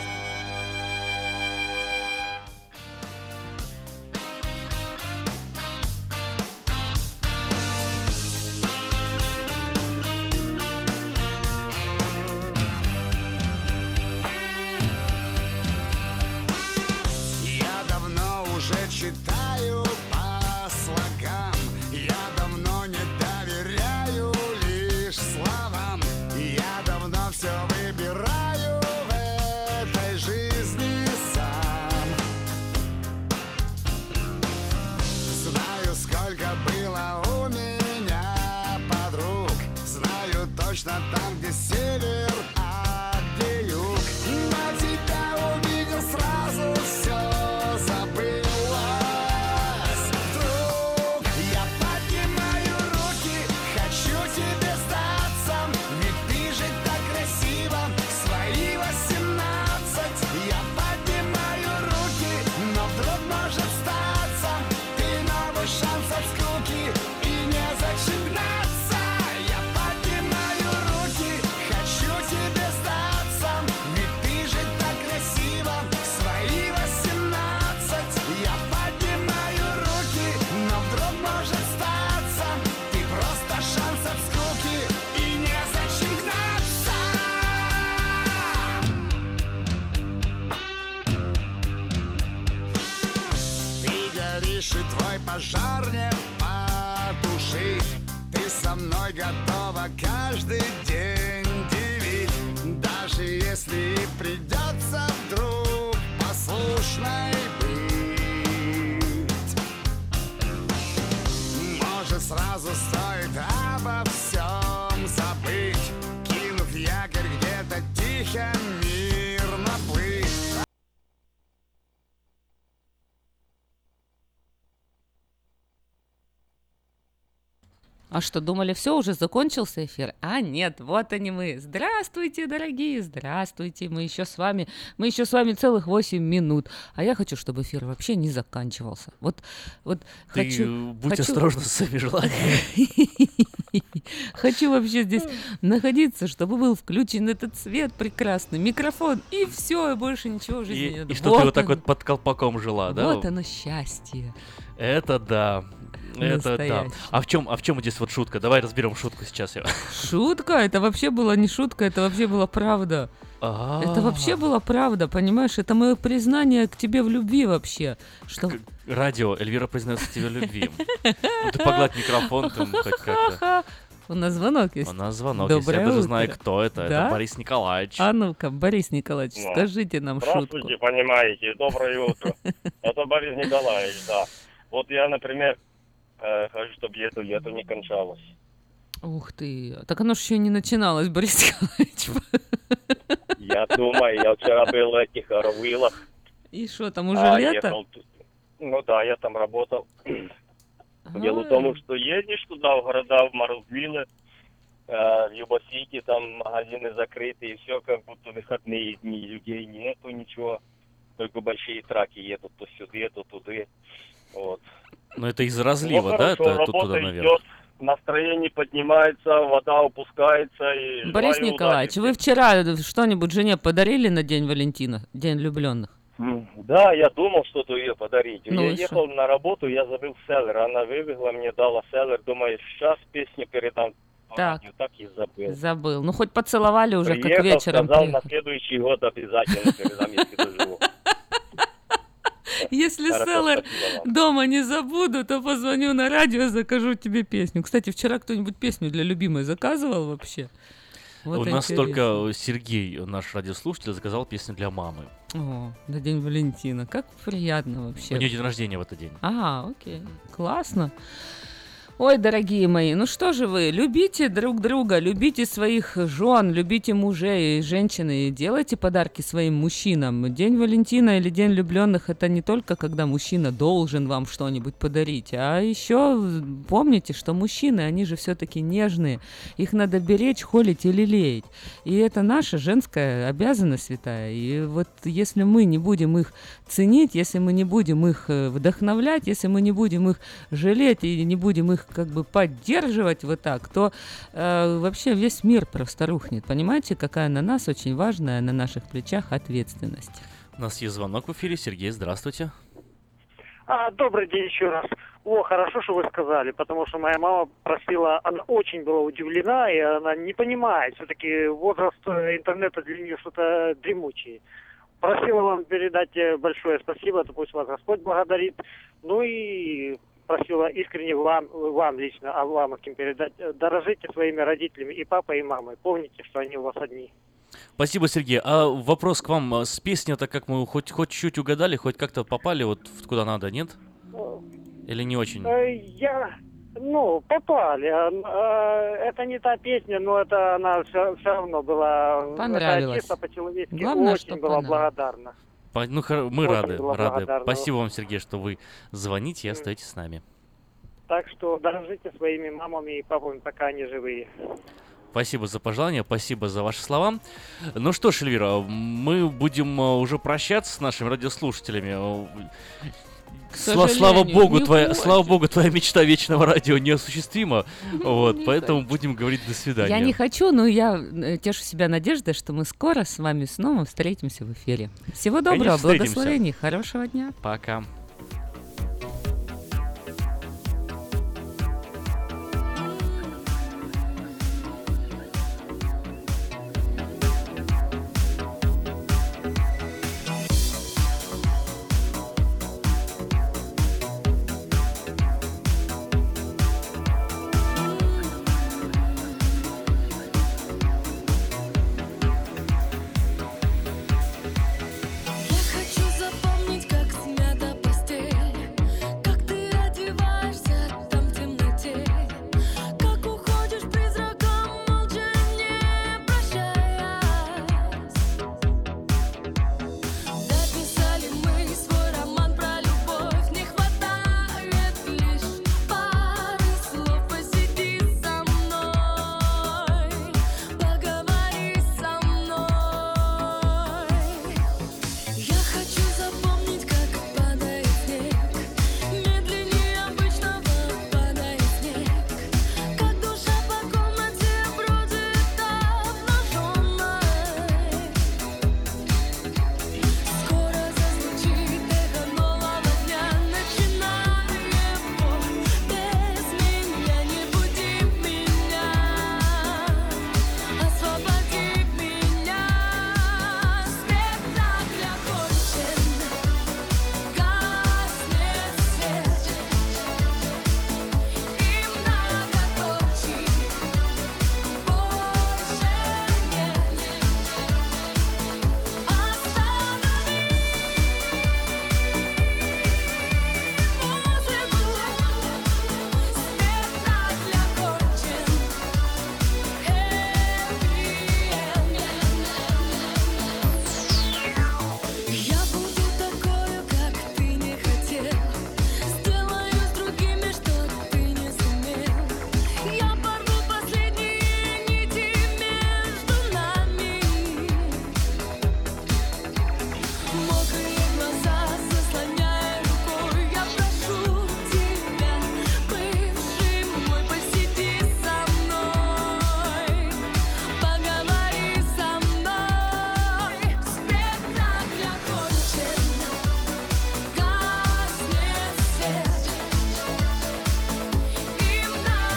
Speaker 6: Что, думали, все, уже закончился эфир? А нет, вот они мы. Здравствуйте, дорогие, здравствуйте. Мы еще с вами, мы еще с вами целых 8 минут. А я хочу, чтобы эфир вообще не заканчивался. Вот, вот
Speaker 5: Ты
Speaker 6: хочу...
Speaker 5: будь
Speaker 6: хочу-
Speaker 5: осторожна с своими желаниями.
Speaker 6: Хочу вообще здесь находиться, чтобы был включен этот свет прекрасный, микрофон, и все, и больше ничего в жизни
Speaker 5: И,
Speaker 6: не надо.
Speaker 5: и что ты вот так вот под колпаком жила, да?
Speaker 6: Вот оно счастье.
Speaker 5: Это да. Это да. А в чем, а в чем здесь вот шутка? Давай разберем шутку сейчас. я.
Speaker 6: Шутка? Это вообще была не шутка, это вообще была правда. Это вообще была правда, понимаешь? Это мое признание к тебе в любви вообще. Что...
Speaker 5: Радио. Эльвира признается тебе в любви. Ну, ты погладь микрофон там хоть как-то.
Speaker 6: У нас звонок есть.
Speaker 5: У нас звонок есть.
Speaker 6: Доброе
Speaker 5: Я даже
Speaker 6: утро.
Speaker 5: знаю, кто это.
Speaker 6: Да?
Speaker 5: Это Борис Николаевич.
Speaker 6: А ну-ка, Борис Николаевич,
Speaker 38: Да.
Speaker 6: скажите нам шутку.
Speaker 38: Здравствуйте, понимаете, доброе утро. Это Борис Николаевич, да. Вот я, например, чтобы лето, лето не кончалось.
Speaker 6: Ух ты, так оно же еще не начиналось, Борис Николаевич.
Speaker 38: Я думаю, я вчера был в этих Оруилах.
Speaker 6: И что, там уже
Speaker 38: а,
Speaker 6: лето?
Speaker 38: ехал. Ну да, я там работал. Дело в том, что едешь туда, в города, в Морозвиллы, э, в Юбасики, там магазины закрыты, и все как будто выходные дни, людей нету, ничего. Только большие траки едут то сюда, то туда. Вот.
Speaker 5: Ну это из
Speaker 38: Ну,
Speaker 5: разлива, да?
Speaker 38: хорошо,
Speaker 5: Это тут
Speaker 38: работа
Speaker 5: туда наверх.
Speaker 38: идет, настроение поднимается, вода опускается. И
Speaker 6: Борис Николаевич, вы вчера что-нибудь жене подарили на День Валентина, День влюбленных?
Speaker 38: Да, я думал что-то ее подарить.
Speaker 6: Ну
Speaker 38: я ехал на работу, я забыл селлер. Она выбегла, мне дала селлер. Думаю, сейчас песню передам. по
Speaker 6: Так.
Speaker 38: радио. так и забыл.
Speaker 6: Забыл. Ну, хоть поцеловали уже, как
Speaker 38: Приехал,
Speaker 6: вечером.
Speaker 38: сказал,
Speaker 6: приехали.
Speaker 38: на следующий год обязательно передам, если.
Speaker 6: Если
Speaker 38: Хорошо,
Speaker 6: селлер дома не забуду, то позвоню на радио, закажу тебе песню. Кстати, вчера кто-нибудь песню для любимой заказывал вообще? Вот
Speaker 5: У нас
Speaker 6: интересно.
Speaker 5: только Сергей, наш радиослушатель, заказал песню для мамы.
Speaker 6: О, на День Валентина. Как приятно вообще.
Speaker 5: У нее день рождения в этот день.
Speaker 6: А, окей. Классно. Ой, дорогие мои, ну что же вы, любите друг друга, любите своих жен, любите мужей и женщины, и делайте подарки своим мужчинам. День Валентина или День влюбленных это не только когда мужчина должен вам что-нибудь подарить, а еще помните, что мужчины, они же все-таки нежные, их надо беречь, холить и лелеять. И это наша женская обязанность святая. И вот если мы не будем их ценить, если мы не будем их э, вдохновлять, если мы не будем их жалеть и не будем их как бы поддерживать вот так, то э, вообще весь мир просто рухнет. Понимаете, какая на нас очень важная, на наших плечах ответственность.
Speaker 5: У нас есть звонок в эфире. Сергей, здравствуйте.
Speaker 39: А, добрый день еще раз. О, хорошо, что вы сказали, потому что моя мама просила, она очень была удивлена, и она не понимает, все-таки возраст э, интернета для нее что-то дремучий. Просила вам передать э, большое спасибо, то пусть вас Господь благодарит. Ну и просила искренне вам, вам лично, а вам этим передать, э, дорожите своими родителями и папой, и мамой. Помните, что они у вас одни.
Speaker 5: Спасибо, Сергей. А вопрос к вам. С песней-то как мы хоть, хоть чуть угадали, хоть как-то попали вот куда надо, нет? Или не очень?
Speaker 39: Э, Я, ну, попали. А, а, Это не та песня, но это она все, равно была
Speaker 6: Понравилась.
Speaker 39: это чисто по-человечески.
Speaker 6: Главное,
Speaker 39: очень
Speaker 6: что
Speaker 39: была благодарна.
Speaker 5: По- Ну, хор- мы
Speaker 39: Очень
Speaker 5: рады, рады. Спасибо вам, Сергей, что вы звоните и остаетесь с нами.
Speaker 39: Так что дорожите своими мамами и папами, пока они живые.
Speaker 5: Спасибо за пожелания, спасибо за ваши слова. Ну что ж, Эльвира, мы будем э, уже прощаться с нашими радиослушателями. Слава
Speaker 6: сожалению,
Speaker 5: богу, твоя,
Speaker 6: хочет.
Speaker 5: слава богу, твоя мечта вечного радио неосуществима. Вот,
Speaker 6: Не
Speaker 5: поэтому будем говорить до свидания.
Speaker 6: Я не хочу, но я э, тешу себя надеждой, что мы скоро с вами снова встретимся в эфире. Всего доброго,
Speaker 5: Конечно, встретимся.
Speaker 6: благословений, хорошего дня.
Speaker 5: Пока.